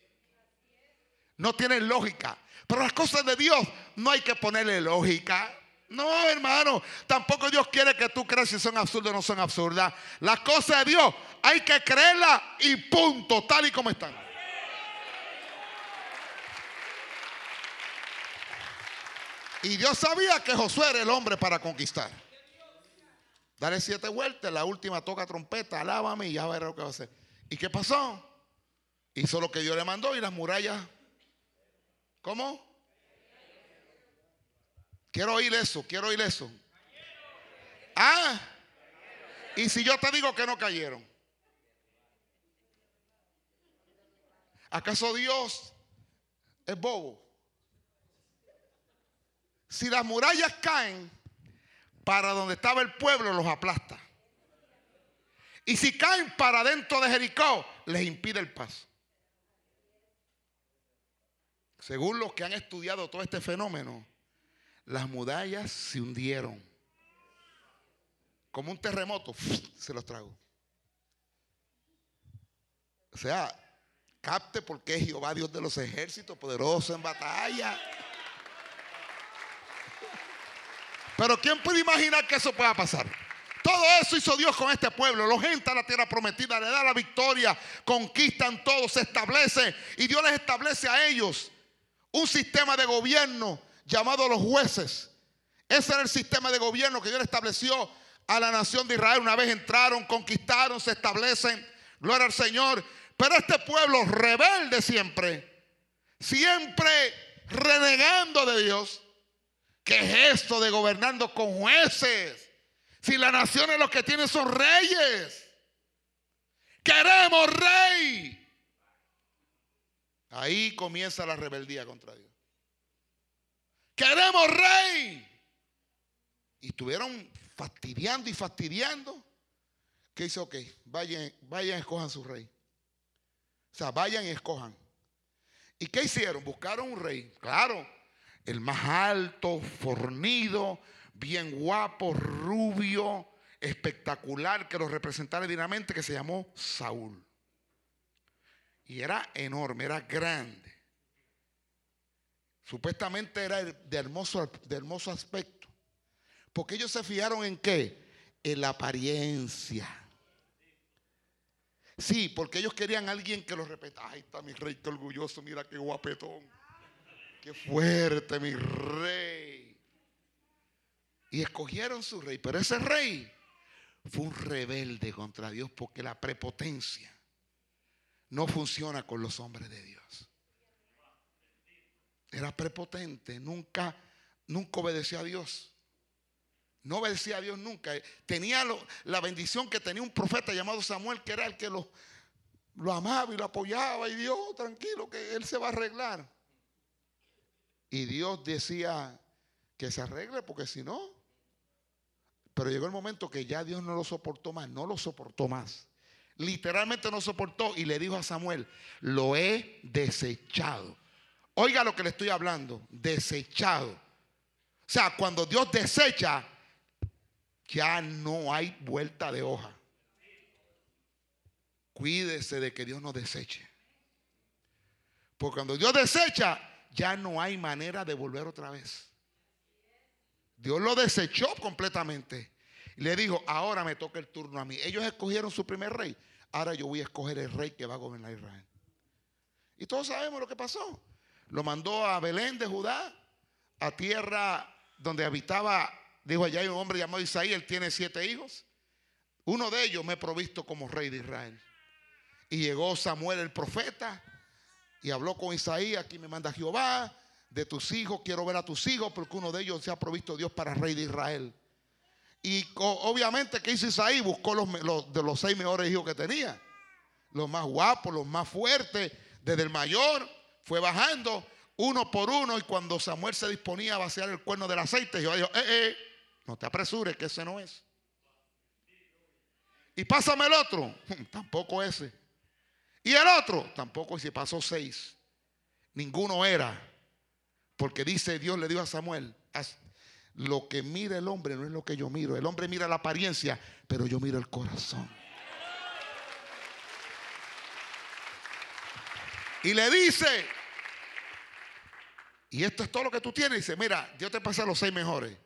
No tienen lógica. Pero las cosas de Dios no hay que ponerle lógica. No, hermano. Tampoco Dios quiere que tú creas si son absurdas o no son absurdas. Las cosas de Dios hay que creerlas y punto, tal y como están. Y Dios sabía que Josué era el hombre para conquistar. Dale siete vueltas, la última toca trompeta, alábame y ya veré lo que va a hacer. ¿Y qué pasó? Hizo lo que Dios le mandó y las murallas. ¿Cómo? Quiero oír eso, quiero oír eso. Ah, y si yo te digo que no cayeron. ¿Acaso Dios es bobo? Si las murallas caen, para donde estaba el pueblo los aplasta. Y si caen para dentro de Jericó, les impide el paso. Según los que han estudiado todo este fenómeno, las murallas se hundieron. Como un terremoto, se los trago. O sea, capte porque es Jehová Dios de los ejércitos, poderoso en batalla. Pero ¿quién puede imaginar que eso pueda pasar? Todo eso hizo Dios con este pueblo. Los entra a la tierra prometida, le da la victoria, conquistan todo, se establece. Y Dios les establece a ellos un sistema de gobierno llamado los jueces. Ese era el sistema de gobierno que Dios estableció a la nación de Israel. Una vez entraron, conquistaron, se establecen. Gloria al Señor. Pero este pueblo rebelde siempre, siempre renegando de Dios, ¿Qué es esto de gobernando con jueces? Si las naciones lo que tienen son reyes. Queremos rey. Ahí comienza la rebeldía contra Dios. Queremos rey. Y estuvieron fastidiando y fastidiando. ¿Qué hizo? Ok, vayan, vayan, escojan su rey. O sea, vayan y escojan. ¿Y qué hicieron? Buscaron un rey. Claro, el más alto, fornido, bien guapo, rubio, espectacular, que lo representara dignamente, que se llamó Saúl. Y era enorme, era grande. Supuestamente era de hermoso, de hermoso aspecto. Porque ellos se fijaron en qué? En la apariencia. Sí, porque ellos querían a alguien que los respetara. Ay, está mi rey, qué orgulloso, mira qué guapetón. Qué fuerte, mi rey. Y escogieron su rey. Pero ese rey fue un rebelde contra Dios porque la prepotencia no funciona con los hombres de Dios. Era prepotente, nunca, nunca obedecía a Dios. No obedecía a Dios nunca. Tenía la bendición que tenía un profeta llamado Samuel, que era el que lo, lo amaba y lo apoyaba. Y Dios, tranquilo, que él se va a arreglar. Y Dios decía que se arregle porque si no, pero llegó el momento que ya Dios no lo soportó más, no lo soportó más. Literalmente no soportó y le dijo a Samuel, lo he desechado. Oiga lo que le estoy hablando, desechado. O sea, cuando Dios desecha, ya no hay vuelta de hoja. Cuídese de que Dios no deseche. Porque cuando Dios desecha, ya no hay manera de volver otra vez. Dios lo desechó completamente. le dijo, ahora me toca el turno a mí. Ellos escogieron su primer rey. Ahora yo voy a escoger el rey que va a gobernar Israel. Y todos sabemos lo que pasó. Lo mandó a Belén de Judá, a tierra donde habitaba, dijo allá hay un hombre llamado Isaí, él tiene siete hijos. Uno de ellos me he provisto como rey de Israel. Y llegó Samuel el profeta y habló con Isaí, aquí me manda Jehová, de tus hijos, quiero ver a tus hijos, porque uno de ellos se ha provisto Dios para rey de Israel. Y obviamente, ¿qué hizo Isaí? Buscó los, de los seis mejores hijos que tenía. Los más guapos, los más fuertes, desde el mayor, fue bajando uno por uno. Y cuando Samuel se disponía a vaciar el cuerno del aceite, Jehová dijo, eh, eh, no te apresures, que ese no es. Y pásame el otro, tampoco ese. Y el otro, tampoco, y se pasó seis. Ninguno era. Porque dice Dios le dijo a Samuel, lo que mira el hombre no es lo que yo miro. El hombre mira la apariencia, pero yo miro el corazón. Y le dice, y esto es todo lo que tú tienes. Dice, mira, Dios te pasa los seis mejores.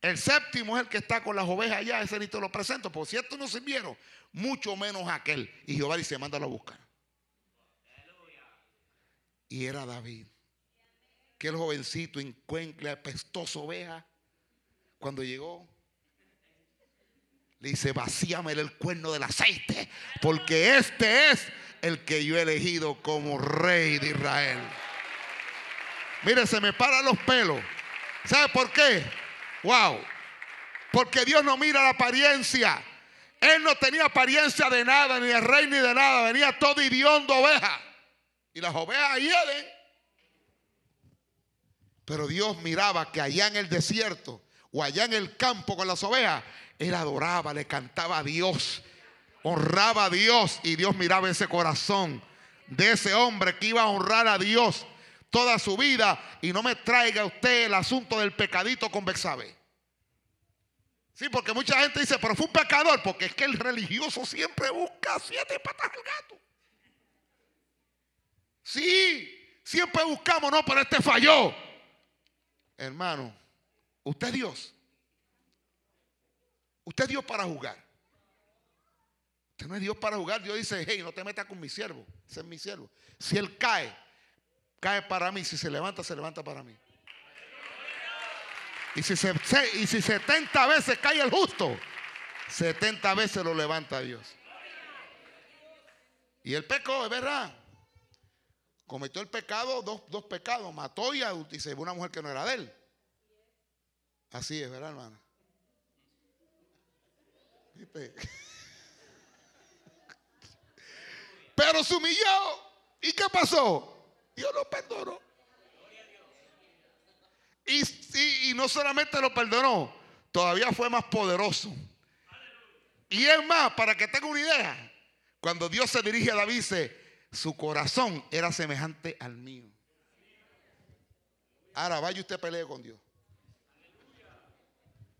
El séptimo es el que está con las ovejas allá, ese ni te lo presento. Por cierto, no sirvieron, mucho menos aquel. Y Jehová dice, mándalo a buscar. Y era David. Que el jovencito encuentra apestoso oveja. Cuando llegó, le dice, vacíame el cuerno del aceite, porque este es el que yo he elegido como rey de Israel. Mire, se me paran los pelos. ¿Sabe por qué? Wow. Porque Dios no mira la apariencia. Él no tenía apariencia de nada, ni de rey ni de nada. Venía todo idiondo oveja. Y las ovejas hieden. Pero Dios miraba que allá en el desierto o allá en el campo con las ovejas, él adoraba, le cantaba a Dios, honraba a Dios y Dios miraba ese corazón de ese hombre que iba a honrar a Dios toda su vida y no me traiga usted el asunto del pecadito con Bexabe. Sí, porque mucha gente dice, pero fue un pecador, porque es que el religioso siempre busca siete patas al gato. Sí, siempre buscamos, no, pero este falló. Hermano, usted es Dios. Usted es Dios para jugar. No es Dios para jugar. Dios dice, hey, no te metas con mi siervo. Ese es mi siervo. Si él cae, cae para mí. Si se levanta, se levanta para mí. Y si, se, y si 70 veces cae el justo, 70 veces lo levanta Dios. Y el pecó, es verdad. Cometió el pecado, dos, dos pecados. Mató y, y se una mujer que no era de él. Así es, ¿verdad, hermano? Pero se humilló. ¿Y qué pasó? Dios lo perdonó. Y, y, no solamente lo perdonó, todavía fue más poderoso. Y es más, para que tenga una idea, cuando Dios se dirige a David, dice, su corazón era semejante al mío. Ahora vaya usted a pelear con Dios.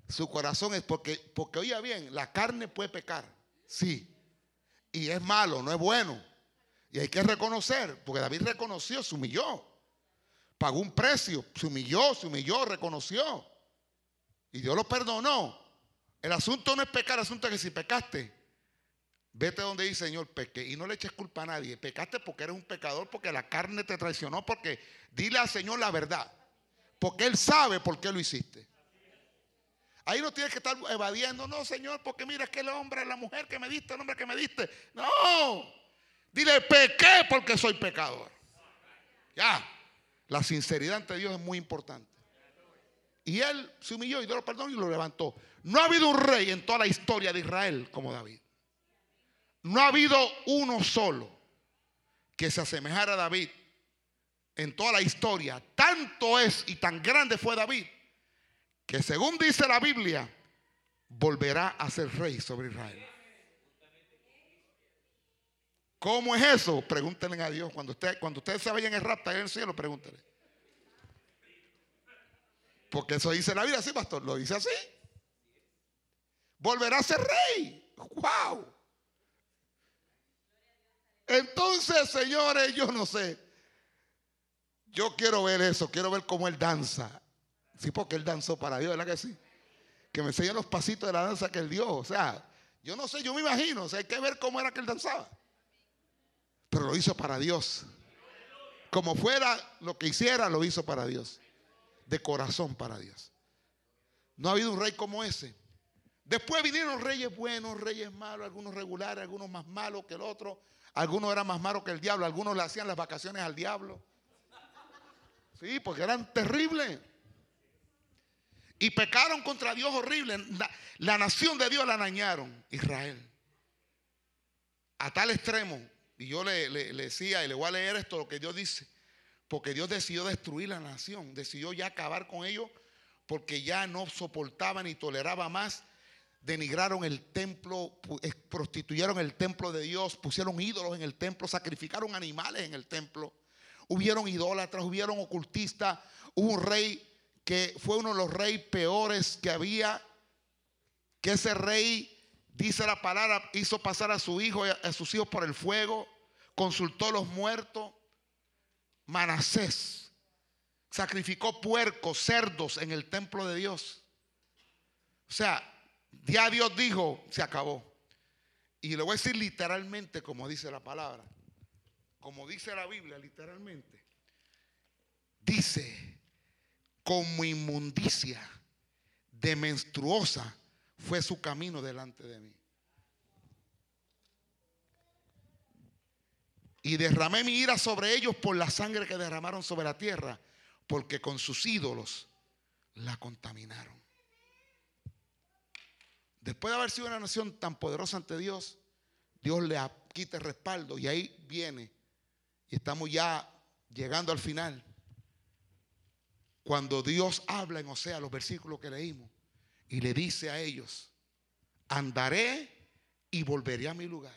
Su corazón es porque, porque oiga bien, la carne puede pecar, sí. Y es malo, no es bueno. Y hay que reconocer, porque David reconoció, se humilló. Pagó un precio, se humilló, se humilló, reconoció. Y Dios lo perdonó. El asunto no es pecar, el asunto es que si pecaste, vete donde dice Señor, peque. Y no le eches culpa a nadie. Pecaste porque eres un pecador, porque la carne te traicionó, porque dile al Señor la verdad. Porque Él sabe por qué lo hiciste. Ahí no tienes que estar evadiendo, no, Señor, porque mira que el hombre, la mujer que me diste, el hombre que me diste. No. Dile, pequé porque soy pecador. Ya. La sinceridad ante Dios es muy importante. Y él se humilló y dio perdón y lo levantó. No ha habido un rey en toda la historia de Israel como David. No ha habido uno solo que se asemejara a David en toda la historia. Tanto es y tan grande fue David que según dice la Biblia, volverá a ser rey sobre Israel. ¿Cómo es eso? Pregúntenle a Dios. Cuando, usted, cuando ustedes se vayan en el rapto en el cielo, pregúntenle. Porque eso dice la Biblia, sí, pastor, lo dice así. Volverá a ser rey. ¡Wow! Entonces, señores, yo no sé. Yo quiero ver eso, quiero ver cómo él danza. Sí, porque él danzó para Dios, ¿verdad que sí? Que me enseñe los pasitos de la danza que él dio. O sea, yo no sé, yo me imagino. O sea, hay que ver cómo era que él danzaba pero lo hizo para Dios. como fuera lo que hiciera, lo hizo para Dios. De corazón para Dios. No ha habido un rey como ese. Después vinieron reyes buenos, reyes malos, algunos regulares, algunos más malos que el otro. Algunos eran más malos que el diablo, algunos le hacían las vacaciones al diablo. Sí, porque eran terribles. Y pecaron contra Dios horrible. La, nación de Dios la dañaron, Israel. A tal extremo. Y yo le, le, decía, y le voy a leer esto, lo que Dios dice. Porque Dios decidió destruir la nación. Decidió ya acabar con ellos. Porque ya no soportaba ni toleraba más. Denigraron el templo, prostituyeron el templo de Dios, pusieron ídolos en el templo, sacrificaron animales en el templo. Hubieron idólatras, hubieron ocultistas. Hubo un rey que fue uno de los reyes peores que había, que ese rey, dice la palabra, hizo pasar a su hijo y a sus hijos por el fuego, consultó a los muertos. Manasés sacrificó puercos, cerdos en el templo de Dios. O sea, ya Dios dijo, se acabó. Y le voy a decir literalmente como dice la palabra, como dice la Biblia literalmente. Dice, como inmundicia de menstruosa fue su camino delante de mí. Y derramé mi ira sobre ellos por la sangre que derramaron sobre la tierra, porque con sus ídolos la contaminaron. Después de haber sido una nación tan poderosa ante Dios, Dios le quita el respaldo y ahí viene. Y estamos ya llegando al final. Cuando Dios habla en Osea, los versículos que leímos, y le dice a ellos, andaré y volveré a mi lugar,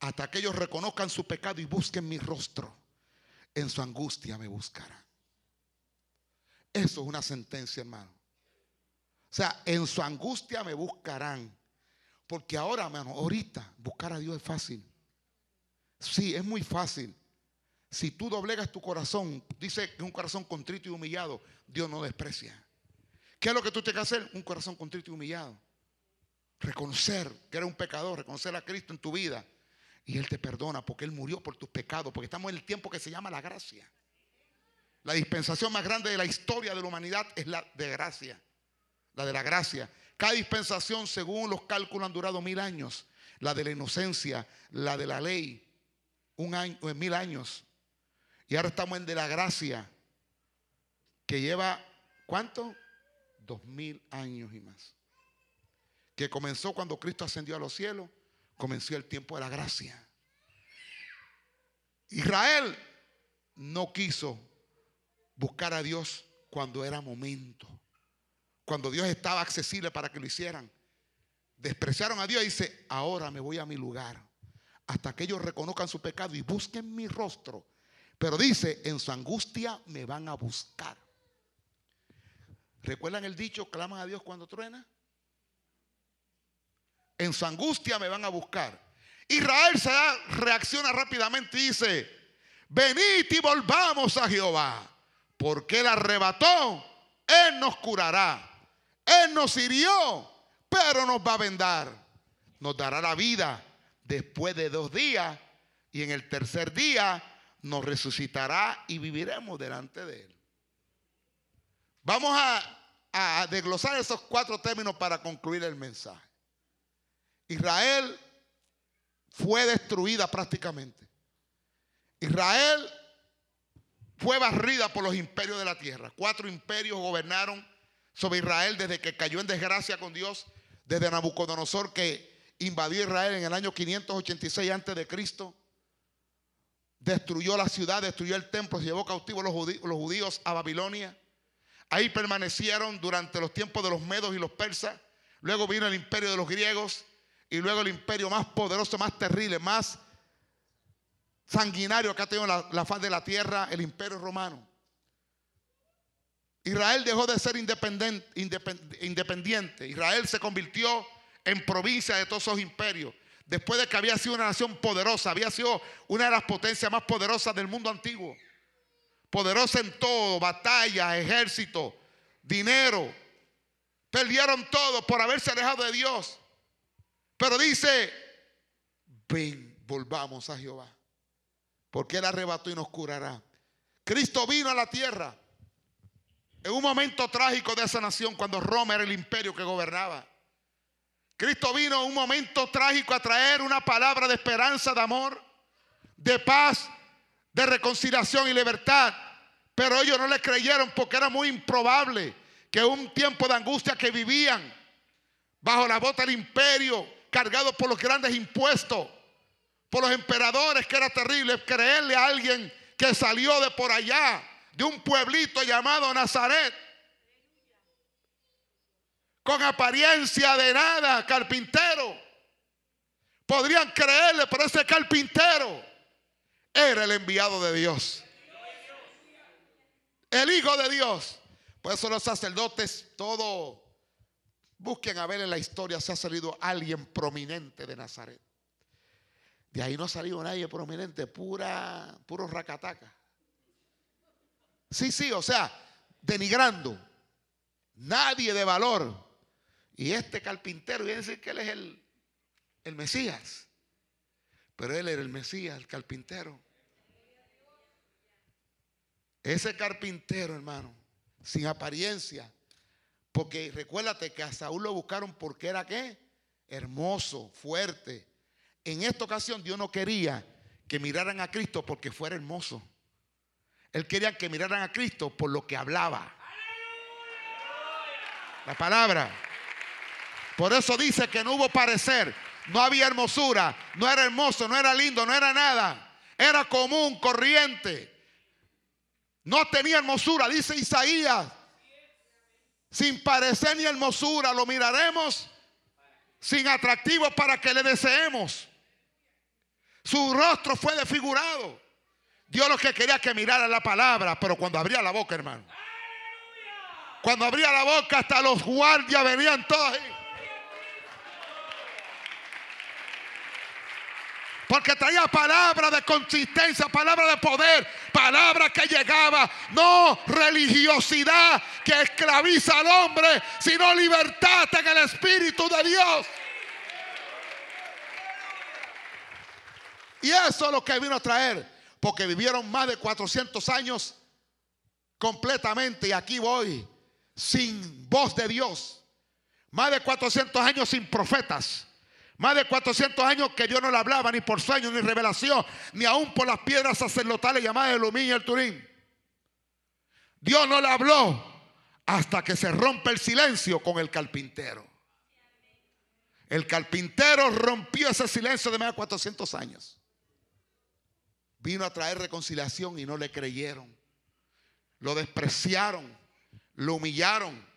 hasta que ellos reconozcan su pecado y busquen mi rostro, en su angustia me buscarán. Eso es una sentencia, hermano. O sea, en su angustia me buscarán. Porque ahora, hermano, ahorita buscar a Dios es fácil. Sí, es muy fácil. Si tú doblegas tu corazón, dice que un corazón contrito y humillado, Dios no desprecia. ¿Qué es lo que tú tienes que hacer? Un corazón contrito y humillado. Reconocer que eres un pecador, reconocer a Cristo en tu vida. Y Él te perdona porque Él murió por tus pecados, porque estamos en el tiempo que se llama la gracia. La dispensación más grande de la historia de la humanidad es la de gracia, la de la gracia. Cada dispensación, según los cálculos, han durado mil años. La de la inocencia, la de la ley, un año, eh, mil años. Y ahora estamos en de la gracia, que lleva, ¿cuánto? Dos mil años y más. Que comenzó cuando Cristo ascendió a los cielos, comenzó el tiempo de la gracia. Israel no quiso buscar a Dios cuando era momento, cuando Dios estaba accesible para que lo hicieran. Despreciaron a Dios y dice, ahora me voy a mi lugar, hasta que ellos reconozcan su pecado y busquen mi rostro pero dice, en su angustia me van a buscar. ¿Recuerdan el dicho, claman a Dios cuando truena? En su angustia me van a buscar. Israel se reacciona rápidamente y dice, venid y volvamos a Jehová, porque él arrebató, él nos curará, él nos hirió, pero nos va a vendar, nos dará la vida después de dos días y en el tercer día nos resucitará y viviremos delante de Él. Vamos a, desglosar esos cuatro términos para concluir el mensaje. Israel fue destruida prácticamente. Israel fue barrida por los imperios de la tierra. Cuatro imperios gobernaron sobre Israel desde que cayó en desgracia con Dios, desde Nabucodonosor que invadió Israel en el año 586 antes de Cristo destruyó la ciudad, destruyó el templo, se llevó cautivo judíos, los judíos a Babilonia. Ahí permanecieron durante los tiempos de los medos y los persas. Luego vino el imperio de los griegos y luego el imperio más poderoso, más terrible, más sanguinario que ha tenido la, faz de la tierra, el imperio romano. Israel dejó de ser independiente, independiente. Israel se convirtió en provincia de todos esos imperios después de que había sido una nación poderosa, había sido una de las potencias más poderosas del mundo antiguo. Poderosa en todo, batalla, ejército, dinero. Perdieron todo por haberse alejado de Dios. Pero dice, ven, volvamos a Jehová. Porque Él arrebató y nos curará. Cristo vino a la tierra en un momento trágico de esa nación cuando Roma era el imperio que gobernaba. Cristo vino en un momento trágico a traer una palabra de esperanza, de amor, de paz, de reconciliación y libertad. Pero ellos no le creyeron porque era muy improbable que un tiempo de angustia que vivían bajo la bota del imperio, cargados por los grandes impuestos, por los emperadores, que era terrible creerle a alguien que salió de por allá, de un pueblito llamado Nazaret, con apariencia de nada, carpintero. Podrían creerle, pero ese carpintero era el enviado de Dios. El Hijo de Dios. Por eso los sacerdotes, todo, busquen a ver en la historia si ha salido alguien prominente de Nazaret. De ahí no ha salido nadie prominente, pura, puro racataca. Sí, sí, o sea, denigrando. Nadie de valor. Y este carpintero viene a decir que él es el, el Mesías. Pero él era el Mesías, el carpintero. Ese carpintero, hermano, sin apariencia. Porque recuérdate que a Saúl lo buscaron porque era qué? Hermoso, fuerte. En esta ocasión Dios no quería que miraran a Cristo porque fuera hermoso. Él quería que miraran a Cristo por lo que hablaba. La palabra. Por eso dice que no hubo parecer, no había hermosura, no era hermoso, no era lindo, no era nada. Era común, corriente. No tenía hermosura, dice Isaías. Sin parecer ni hermosura, lo miraremos sin atractivo para que le deseemos. Su rostro fue desfigurado. Dios lo que quería que mirara la palabra, pero cuando abría la boca, hermano. Cuando abría la boca, hasta los guardias venían todos ahí. Porque traía palabra de consistencia, palabra de poder, palabra que llegaba. No religiosidad que esclaviza al hombre, sino libertad en el Espíritu de Dios. Y eso es lo que vino a traer. Porque vivieron más de 400 años completamente. Y aquí voy sin voz de Dios. Más de 400 años sin profetas. Más de 400 años que Dios no le hablaba ni por sueño, ni revelación, ni aún por las piedras sacerdotales llamadas el y el Turín. Dios no le habló hasta que se rompe el silencio con el carpintero. El carpintero rompió ese silencio de más de 400 años. Vino a traer reconciliación y no le creyeron. Lo despreciaron, lo humillaron.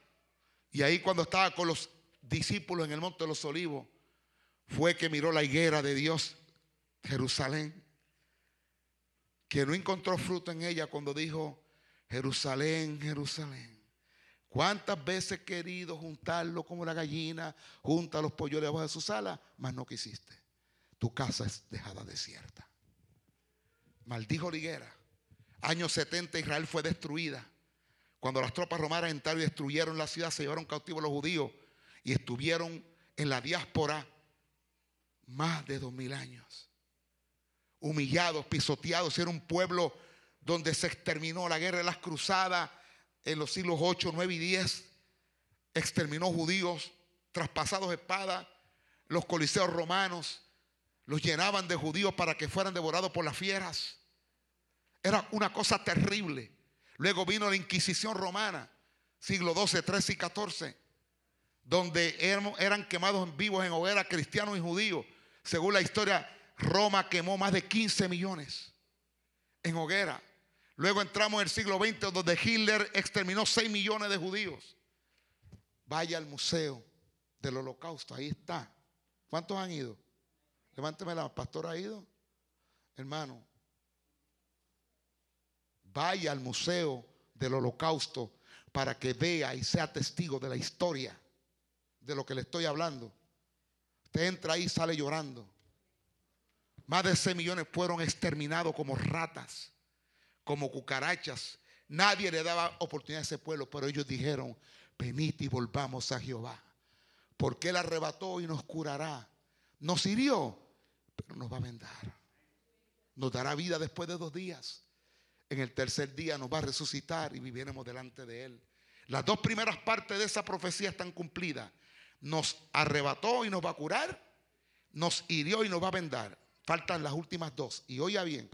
Y ahí cuando estaba con los discípulos en el Monte de los Olivos, fue que miró la higuera de Dios, Jerusalén, que no encontró fruto en ella cuando dijo, Jerusalén, Jerusalén. ¿Cuántas veces he querido juntarlo como la gallina junta los pollos debajo de su sala? Mas no quisiste. Tu casa es dejada desierta. Maldijo la higuera. Año 70 Israel fue destruida. Cuando las tropas romanas entraron y destruyeron la ciudad, se llevaron cautivos los judíos y estuvieron en la diáspora más de dos mil años. Humillados, pisoteados. Era un pueblo donde se exterminó la guerra de las cruzadas en los siglos 8, 9 y 10. Exterminó judíos, traspasados de espada. Los coliseos romanos los llenaban de judíos para que fueran devorados por las fieras. Era una cosa terrible. Luego vino la Inquisición romana, siglo 12, 13 y 14, donde eran quemados vivos en hoguera cristianos y judíos según la historia, Roma quemó más de 15 millones en hoguera. Luego entramos en el siglo XX donde Hitler exterminó 6 millones de judíos. Vaya al museo del holocausto, ahí está. ¿Cuántos han ido? Levánteme la pastora ha ido. Hermano, vaya al museo del holocausto para que vea y sea testigo de la historia de lo que le estoy hablando. Usted entra ahí y sale llorando. Más de 6 millones fueron exterminados como ratas, como cucarachas. Nadie le daba oportunidad a ese pueblo, pero ellos dijeron, venid y volvamos a Jehová, porque Él arrebató y nos curará. Nos hirió, pero nos va a vendar. Nos dará vida después de dos días. en el tercer día nos va a resucitar y viviremos delante de Él. Las dos primeras partes de esa profecía están cumplidas. Nos arrebató y nos va a curar, nos hirió y nos va a vendar. Faltan las últimas dos. Y oiga bien,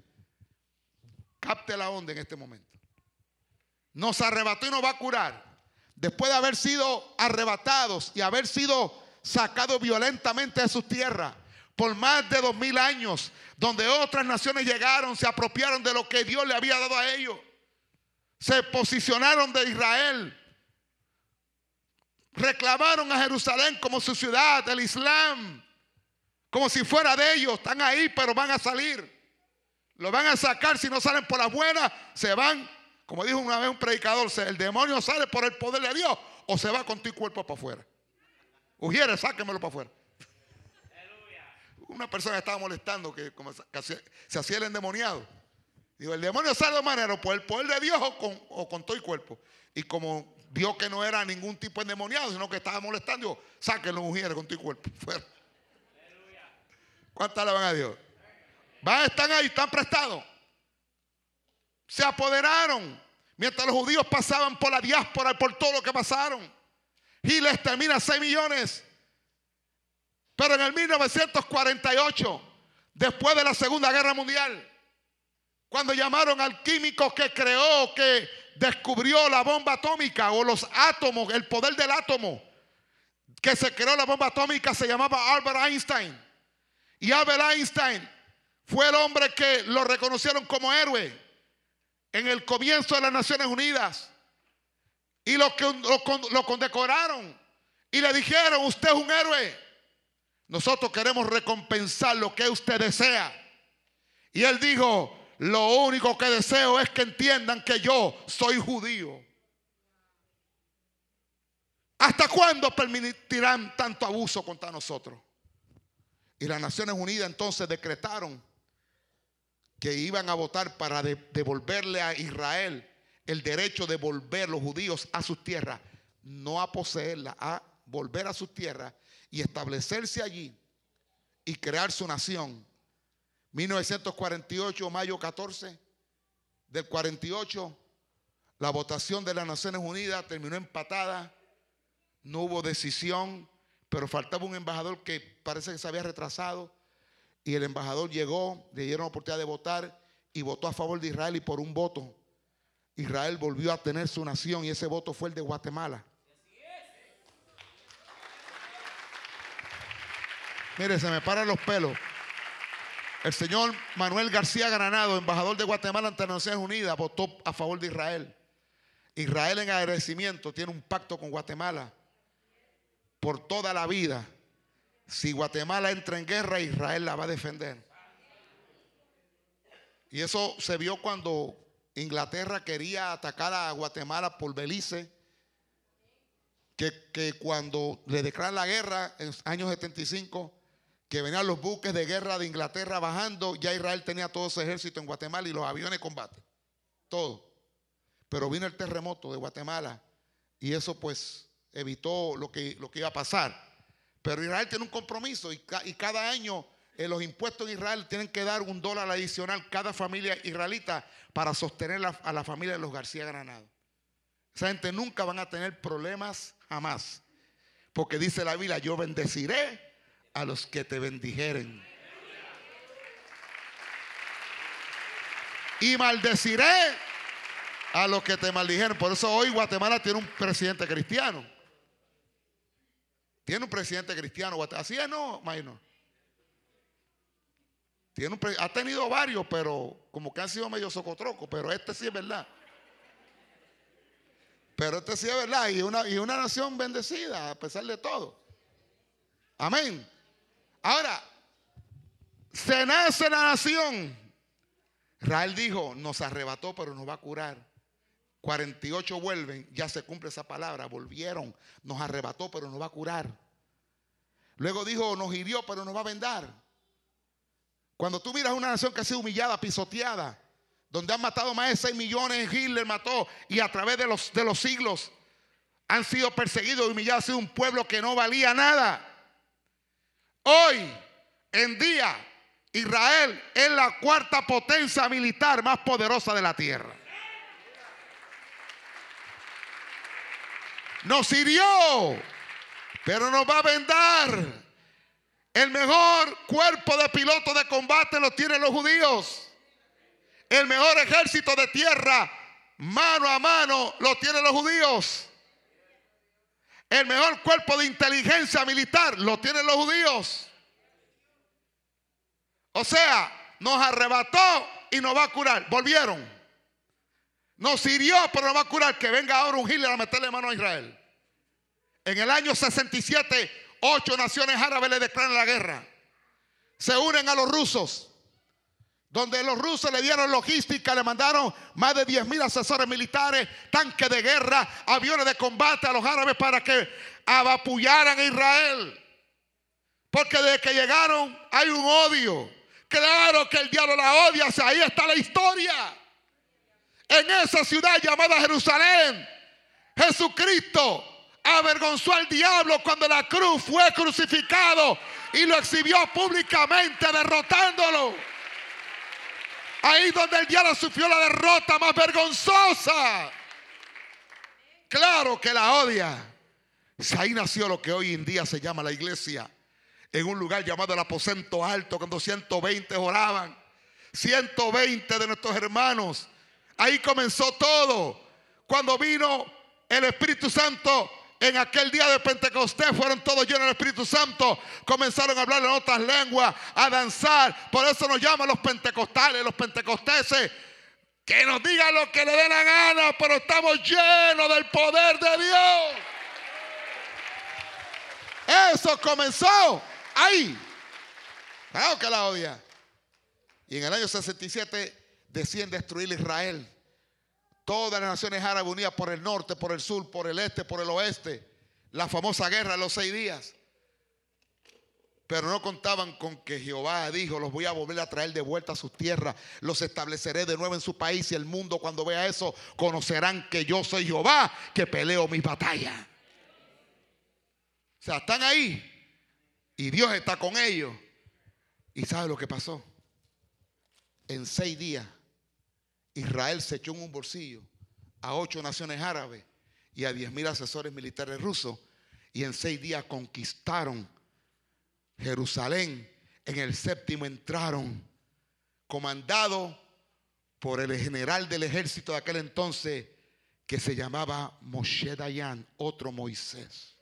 capte la onda en este momento. Nos arrebató y nos va a curar. Después de haber sido arrebatados y haber sido sacados violentamente de su tierra por más de dos mil años, donde otras naciones llegaron, se apropiaron de lo que Dios le había dado a ellos, se posicionaron de Israel, reclamaron a Jerusalén como su ciudad, el Islam, como si fuera de ellos, están ahí, pero van a salir. Lo van a sacar si no salen por la buena, se van, como dijo una vez un predicador, el demonio sale por el poder de Dios o se va con tu cuerpo para afuera. Ujiere, sáquemelo para afuera una persona estaba molestando que, se hacía el endemoniado. Digo, el demonio sale de manera por el poder de Dios o con, todo el cuerpo. Y como vio que no era ningún tipo de endemoniado, sino que estaba molestando, digo, sáquenlo, mujeres, con el cuerpo. Fuera. ¿Cuántas van a Dios? Van, están ahí, están prestados. Se apoderaron. Mientras los judíos pasaban por la diáspora y por todo lo que pasaron. Y les termina 6 millones. Pero en el 1948, después de la Segunda Guerra Mundial, cuando llamaron al químico que creó, que descubrió la bomba atómica o los átomos, el poder del átomo, que se creó la bomba atómica, se llamaba Albert Einstein. Y Albert Einstein fue el hombre que lo reconocieron como héroe en el comienzo de las Naciones Unidas. Y lo, que, lo, condecoraron. Y le dijeron, usted es un héroe. Nosotros queremos recompensar lo que usted desea. Y él dijo, lo único que deseo es que entiendan que yo soy judío. ¿Hasta cuándo permitirán tanto abuso contra nosotros? Y las Naciones Unidas entonces decretaron que iban a votar para devolverle a Israel el derecho de volver los judíos a sus tierras, no a poseerla, a volver a sus tierras y establecerse allí y crear su nación. 1948, mayo 14 del 48, la votación de las Naciones Unidas terminó empatada, no hubo decisión, pero faltaba un embajador que parece que se había retrasado y el embajador llegó, le dieron la oportunidad de votar y votó a favor de Israel y por un voto Israel volvió a tener su nación y ese voto fue el de Guatemala. Mire, se me paran los pelos. El señor Manuel García Granado, embajador de Guatemala ante las Naciones Unidas, votó a favor de Israel. Israel en agradecimiento tiene un pacto con Guatemala por toda la vida. Si Guatemala entra en guerra, Israel la va a defender. Y eso se vio cuando Inglaterra quería atacar a Guatemala por Belice. Que, cuando le declaran la guerra en años 75, que venían los buques de guerra de Inglaterra bajando, ya Israel tenía todo su ejército en Guatemala y los aviones de combate. Todo. Pero vino el terremoto de Guatemala y eso pues evitó lo que, lo que iba a pasar. Pero Israel tiene un compromiso y, cada año eh, los impuestos en Israel tienen que dar un dólar adicional cada familia israelita para sostener a la familia de los García Granado. Esa gente nunca van a tener problemas jamás. Porque dice la Biblia, yo bendeciré a los que te bendijeren. Y maldeciré a los que te maldijeren. Por eso hoy Guatemala tiene un presidente cristiano. Tiene un presidente cristiano. Así es, no, Maino. Tiene ha tenido varios, pero como que han sido medio socotroco. Pero este sí es verdad. Pero este sí es verdad. Y una, y una nación bendecida, a pesar de todo. Amén. Ahora, se nace la nación. Israel dijo, nos arrebató, pero nos va a curar. 48 vuelven, ya se cumple esa palabra, volvieron, nos arrebató, pero nos va a curar. Luego dijo, nos hirió, pero nos va a vendar. Cuando tú miras una nación que ha sido humillada, pisoteada, donde han matado más de 6 millones, Hitler mató, y a través de los, de los siglos han sido perseguidos humillados, ha sido un pueblo que no valía nada. Hoy en día Israel es la cuarta potencia militar más poderosa de la tierra. Nos hirió, pero nos va a vendar. El mejor cuerpo de pilotos de combate lo tienen los judíos. El mejor ejército de tierra, mano a mano, lo tienen los judíos. El mejor cuerpo de inteligencia militar lo tienen los judíos. O sea, nos arrebató y nos va a curar. Volvieron. Nos hirió, pero nos va a curar. Que venga ahora un a meterle mano a Israel. En el año 67, ocho naciones árabes le declaran la guerra. Se unen a los rusos. Donde los rusos le dieron logística, le mandaron más de 10 mil asesores militares, tanques de guerra, aviones de combate a los árabes para que abapullaran a Israel. Porque desde que llegaron hay un odio. Claro que el diablo la odia, ahí está la historia. En esa ciudad llamada Jerusalén, Jesucristo avergonzó al diablo cuando la cruz fue crucificado y lo exhibió públicamente derrotándolo. Ahí donde el diablo sufrió la derrota más vergonzosa. Claro que la odia. Ahí nació lo que hoy en día se llama la iglesia en un lugar llamado el aposento alto, cuando 120 oraban. 120 de nuestros hermanos. Ahí comenzó todo. Cuando vino el Espíritu Santo en aquel día de Pentecostés, fueron todos llenos del Espíritu Santo. Comenzaron a hablar en otras lenguas, a danzar. Por eso nos llaman los pentecostales, los pentecosteses. Que nos digan lo que le dé la gana, pero estamos llenos del poder de Dios. Eso comenzó ¡Ay! Claro que la odia. Y en el año 67 deciden destruir Israel. Todas las naciones árabes unidas por el norte, por el sur, por el este, por el oeste. La famosa guerra de los seis días. Pero no contaban con que Jehová dijo, los voy a volver a traer de vuelta a sus tierras, los estableceré de nuevo en su país y el mundo cuando vea eso conocerán que yo soy Jehová, que peleo mis batallas. O sea, están ahí, y Dios está con ellos. ¿Y sabe lo que pasó? En seis días, Israel se echó en un bolsillo a ocho naciones árabes y a diez mil asesores militares rusos. Y en seis días conquistaron Jerusalén. En el séptimo entraron, comandado por el general del ejército de aquel entonces, que se llamaba Moshe Dayan, otro Moisés.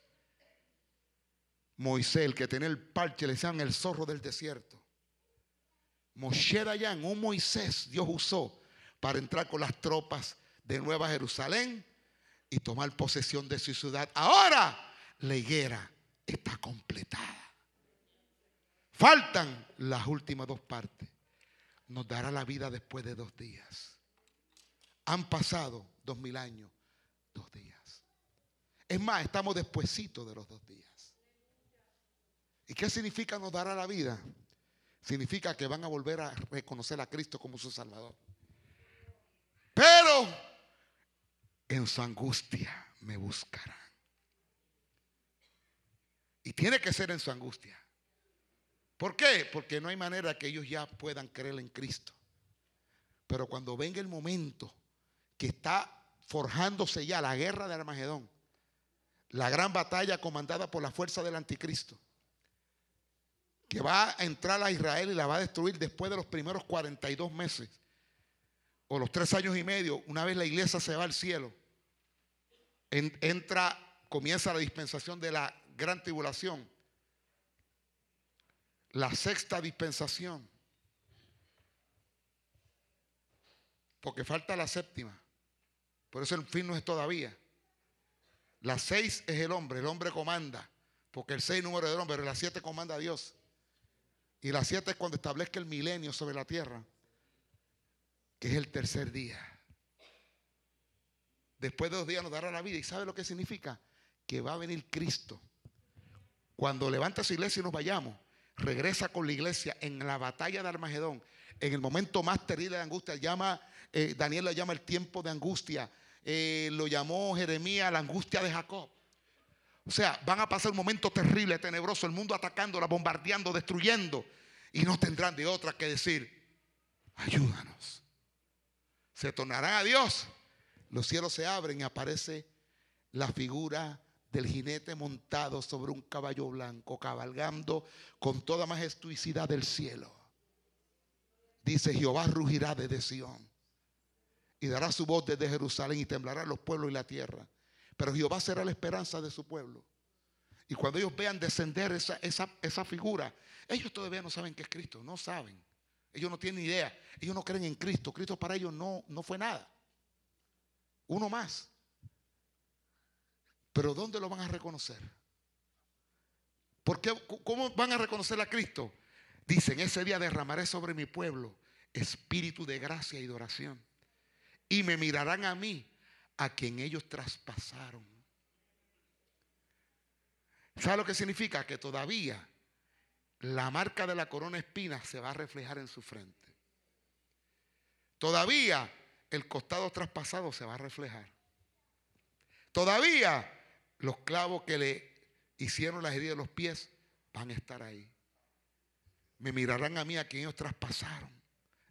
Moisés, el que tenía el parche, le decían el zorro del desierto. Moshe Dayan, un Moisés, Dios usó para entrar con las tropas de Nueva Jerusalén y tomar posesión de su ciudad. Ahora la higuera está completada. Faltan las últimas dos partes. Nos dará la vida después de dos días. Han pasado dos mil años, dos días. Es más, estamos despuesitos de los dos días. ¿Y qué significa nos dará la vida? Significa que van a volver a reconocer a Cristo como su Salvador. En su angustia me buscarán. Y tiene que ser en su angustia. ¿Por qué? Porque no hay manera que ellos ya puedan creer en Cristo. Pero cuando venga el momento que está forjándose ya la guerra de Armagedón, la gran batalla comandada por la fuerza del anticristo, que va a entrar a Israel y la va a destruir después de los primeros 42 meses o los tres años y medio, una vez la iglesia se va al cielo, entra, comienza la dispensación de la gran tribulación, la sexta dispensación, porque falta la séptima, por eso el fin no es todavía. La seis es el hombre, el hombre comanda, porque el seis número del hombre, pero la siete comanda Dios. Y la siete es cuando establezca el milenio sobre la tierra, que es el tercer día. Después de dos días nos dará la vida. ¿Y sabe lo que significa? Que va a venir Cristo. Cuando levanta su iglesia y nos vayamos, regresa con la iglesia en la batalla de Armagedón, en el momento más terrible de angustia. Llama, eh, Daniel lo llama el tiempo de angustia. Eh, lo llamó Jeremías la angustia de Jacob. O sea, van a pasar un momento terrible, tenebroso, el mundo atacándola, bombardeando, destruyendo. Y no tendrán de otra que decir, ayúdanos. Se tornarán a Dios. Los cielos se abren y aparece la figura del jinete montado sobre un caballo blanco, cabalgando con toda majestuosidad del cielo. Dice, Jehová rugirá desde Sión y dará su voz desde Jerusalén y temblará los pueblos y la tierra. Pero Jehová será la esperanza de su pueblo. Y cuando ellos vean descender esa, esa, esa figura, ellos todavía no saben que es Cristo, no saben. Ellos no tienen idea. Ellos no creen en Cristo. Cristo para ellos no, no fue nada. Uno más. Pero ¿dónde lo van a reconocer? ¿Por qué, ¿Cómo van a reconocer a Cristo? Dicen, ese día derramaré sobre mi pueblo espíritu de gracia y de oración. Y me mirarán a mí, a quien ellos traspasaron. ¿Sabe lo que significa? Que todavía la marca de la corona espina se va a reflejar en su frente. Todavía el costado traspasado se va a reflejar. Todavía los clavos que le hicieron las heridas de los pies van a estar ahí. Me mirarán a mí a quien ellos traspasaron.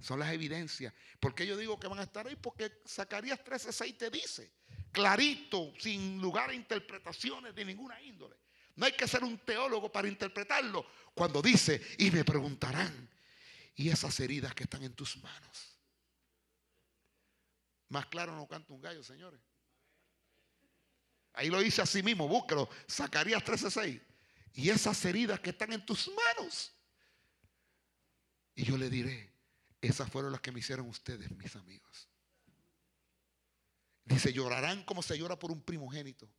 Son las evidencias. ¿Por qué yo digo que van a estar ahí? Porque Zacarías 13:6 te dice, clarito, sin lugar a interpretaciones de ninguna índole. No hay que ser un teólogo para interpretarlo. Cuando dice, y me preguntarán, ¿y esas heridas que están en tus manos? Más claro no canta un gallo, señores. Ahí lo dice así mismo, búscalo. Zacarías 13:6. Y esas heridas que están en tus manos. Y yo le diré, esas fueron las que me hicieron ustedes, mis amigos. Dice, llorarán como se llora por un primogénito.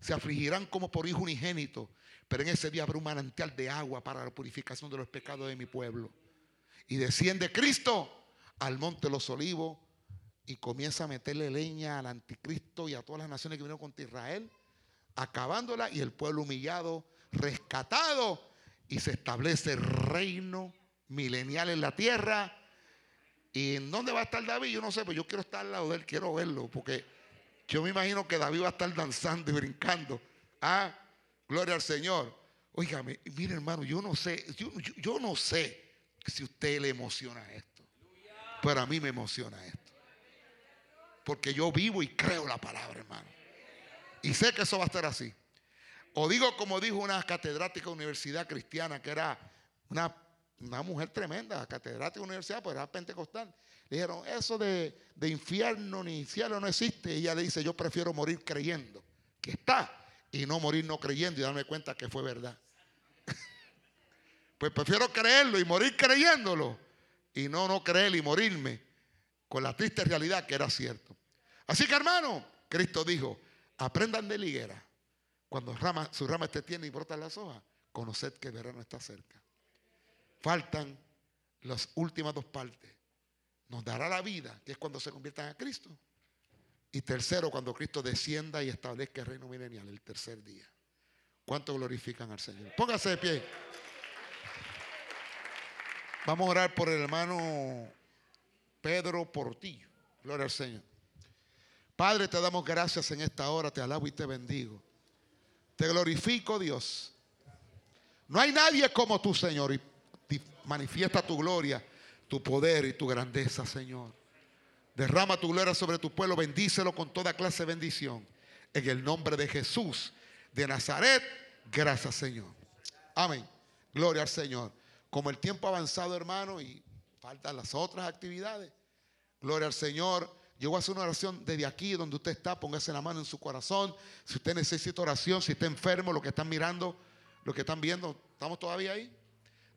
Se afligirán como por hijo unigénito. Pero en ese día habrá un manantial de agua para la purificación de los pecados de mi pueblo. Y desciende Cristo al monte de los olivos y comienza a meterle leña al anticristo y a todas las naciones que vinieron contra Israel, acabándola y el pueblo humillado, rescatado y se establece reino milenial en la tierra. ¿Y en dónde va a estar David? Yo no sé, pero yo quiero estar al lado de él, quiero verlo, porque yo me imagino que David va a estar danzando y brincando. Ah, gloria al Señor. Óigame, mire hermano, yo no sé, yo, no sé si a usted le emociona esto, pero a mí me emociona esto. Porque yo vivo y creo la palabra, hermano. Y sé que eso va a estar así. O digo como dijo una catedrática universidad cristiana, que era una, mujer tremenda, catedrática de universidad, pues era pentecostal. Le dijeron, eso de, de infierno ni cielo no existe. Y ella le dice, yo prefiero morir creyendo que está y no morir no creyendo y darme cuenta que fue verdad. pues prefiero creerlo y morir creyéndolo y no no creer y morirme con la triste realidad que era cierto. Así que hermano, Cristo dijo, aprendan de liguera. Cuando rama, su rama esté tiene y brotan las hojas, conoced que el verano está cerca. Faltan las últimas dos partes. Nos dará la vida, que es cuando se conviertan a Cristo. Y tercero, cuando Cristo descienda y establezca el reino milenial, el tercer día. ¿Cuánto glorifican al Señor? Póngase de pie. Vamos a orar por el hermano Pedro Portillo. Gloria al Señor. Padre, te damos gracias en esta hora, te alabo y te bendigo. Te glorifico, Dios. No hay nadie como tú, Señor, y manifiesta tu gloria, tu poder y tu grandeza, Señor. Derrama tu gloria sobre tu pueblo, bendícelo con toda clase de bendición. En el nombre de Jesús de Nazaret, gracias, Señor. Amén. Gloria al Señor. Como el tiempo ha avanzado, hermano, y faltan las otras actividades. Gloria al Señor. Yo voy a hacer una oración desde aquí, donde usted está, póngase la mano en su corazón. Si usted necesita oración, si está enfermo, lo que están mirando, lo que están viendo, ¿estamos todavía ahí?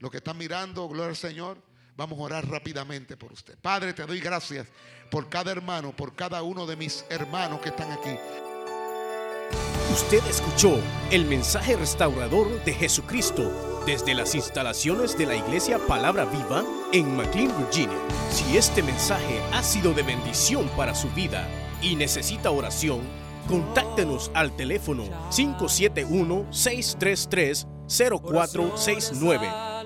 Lo que están mirando, gloria al Señor. Vamos a orar rápidamente por usted. Padre, te doy gracias por cada hermano, por cada uno de mis hermanos que están aquí. Usted escuchó el mensaje restaurador de Jesucristo desde las instalaciones de la iglesia Palabra Viva en McLean, Virginia. Si este mensaje ha sido de bendición para su vida y necesita oración, contáctenos al teléfono 571-633-0469.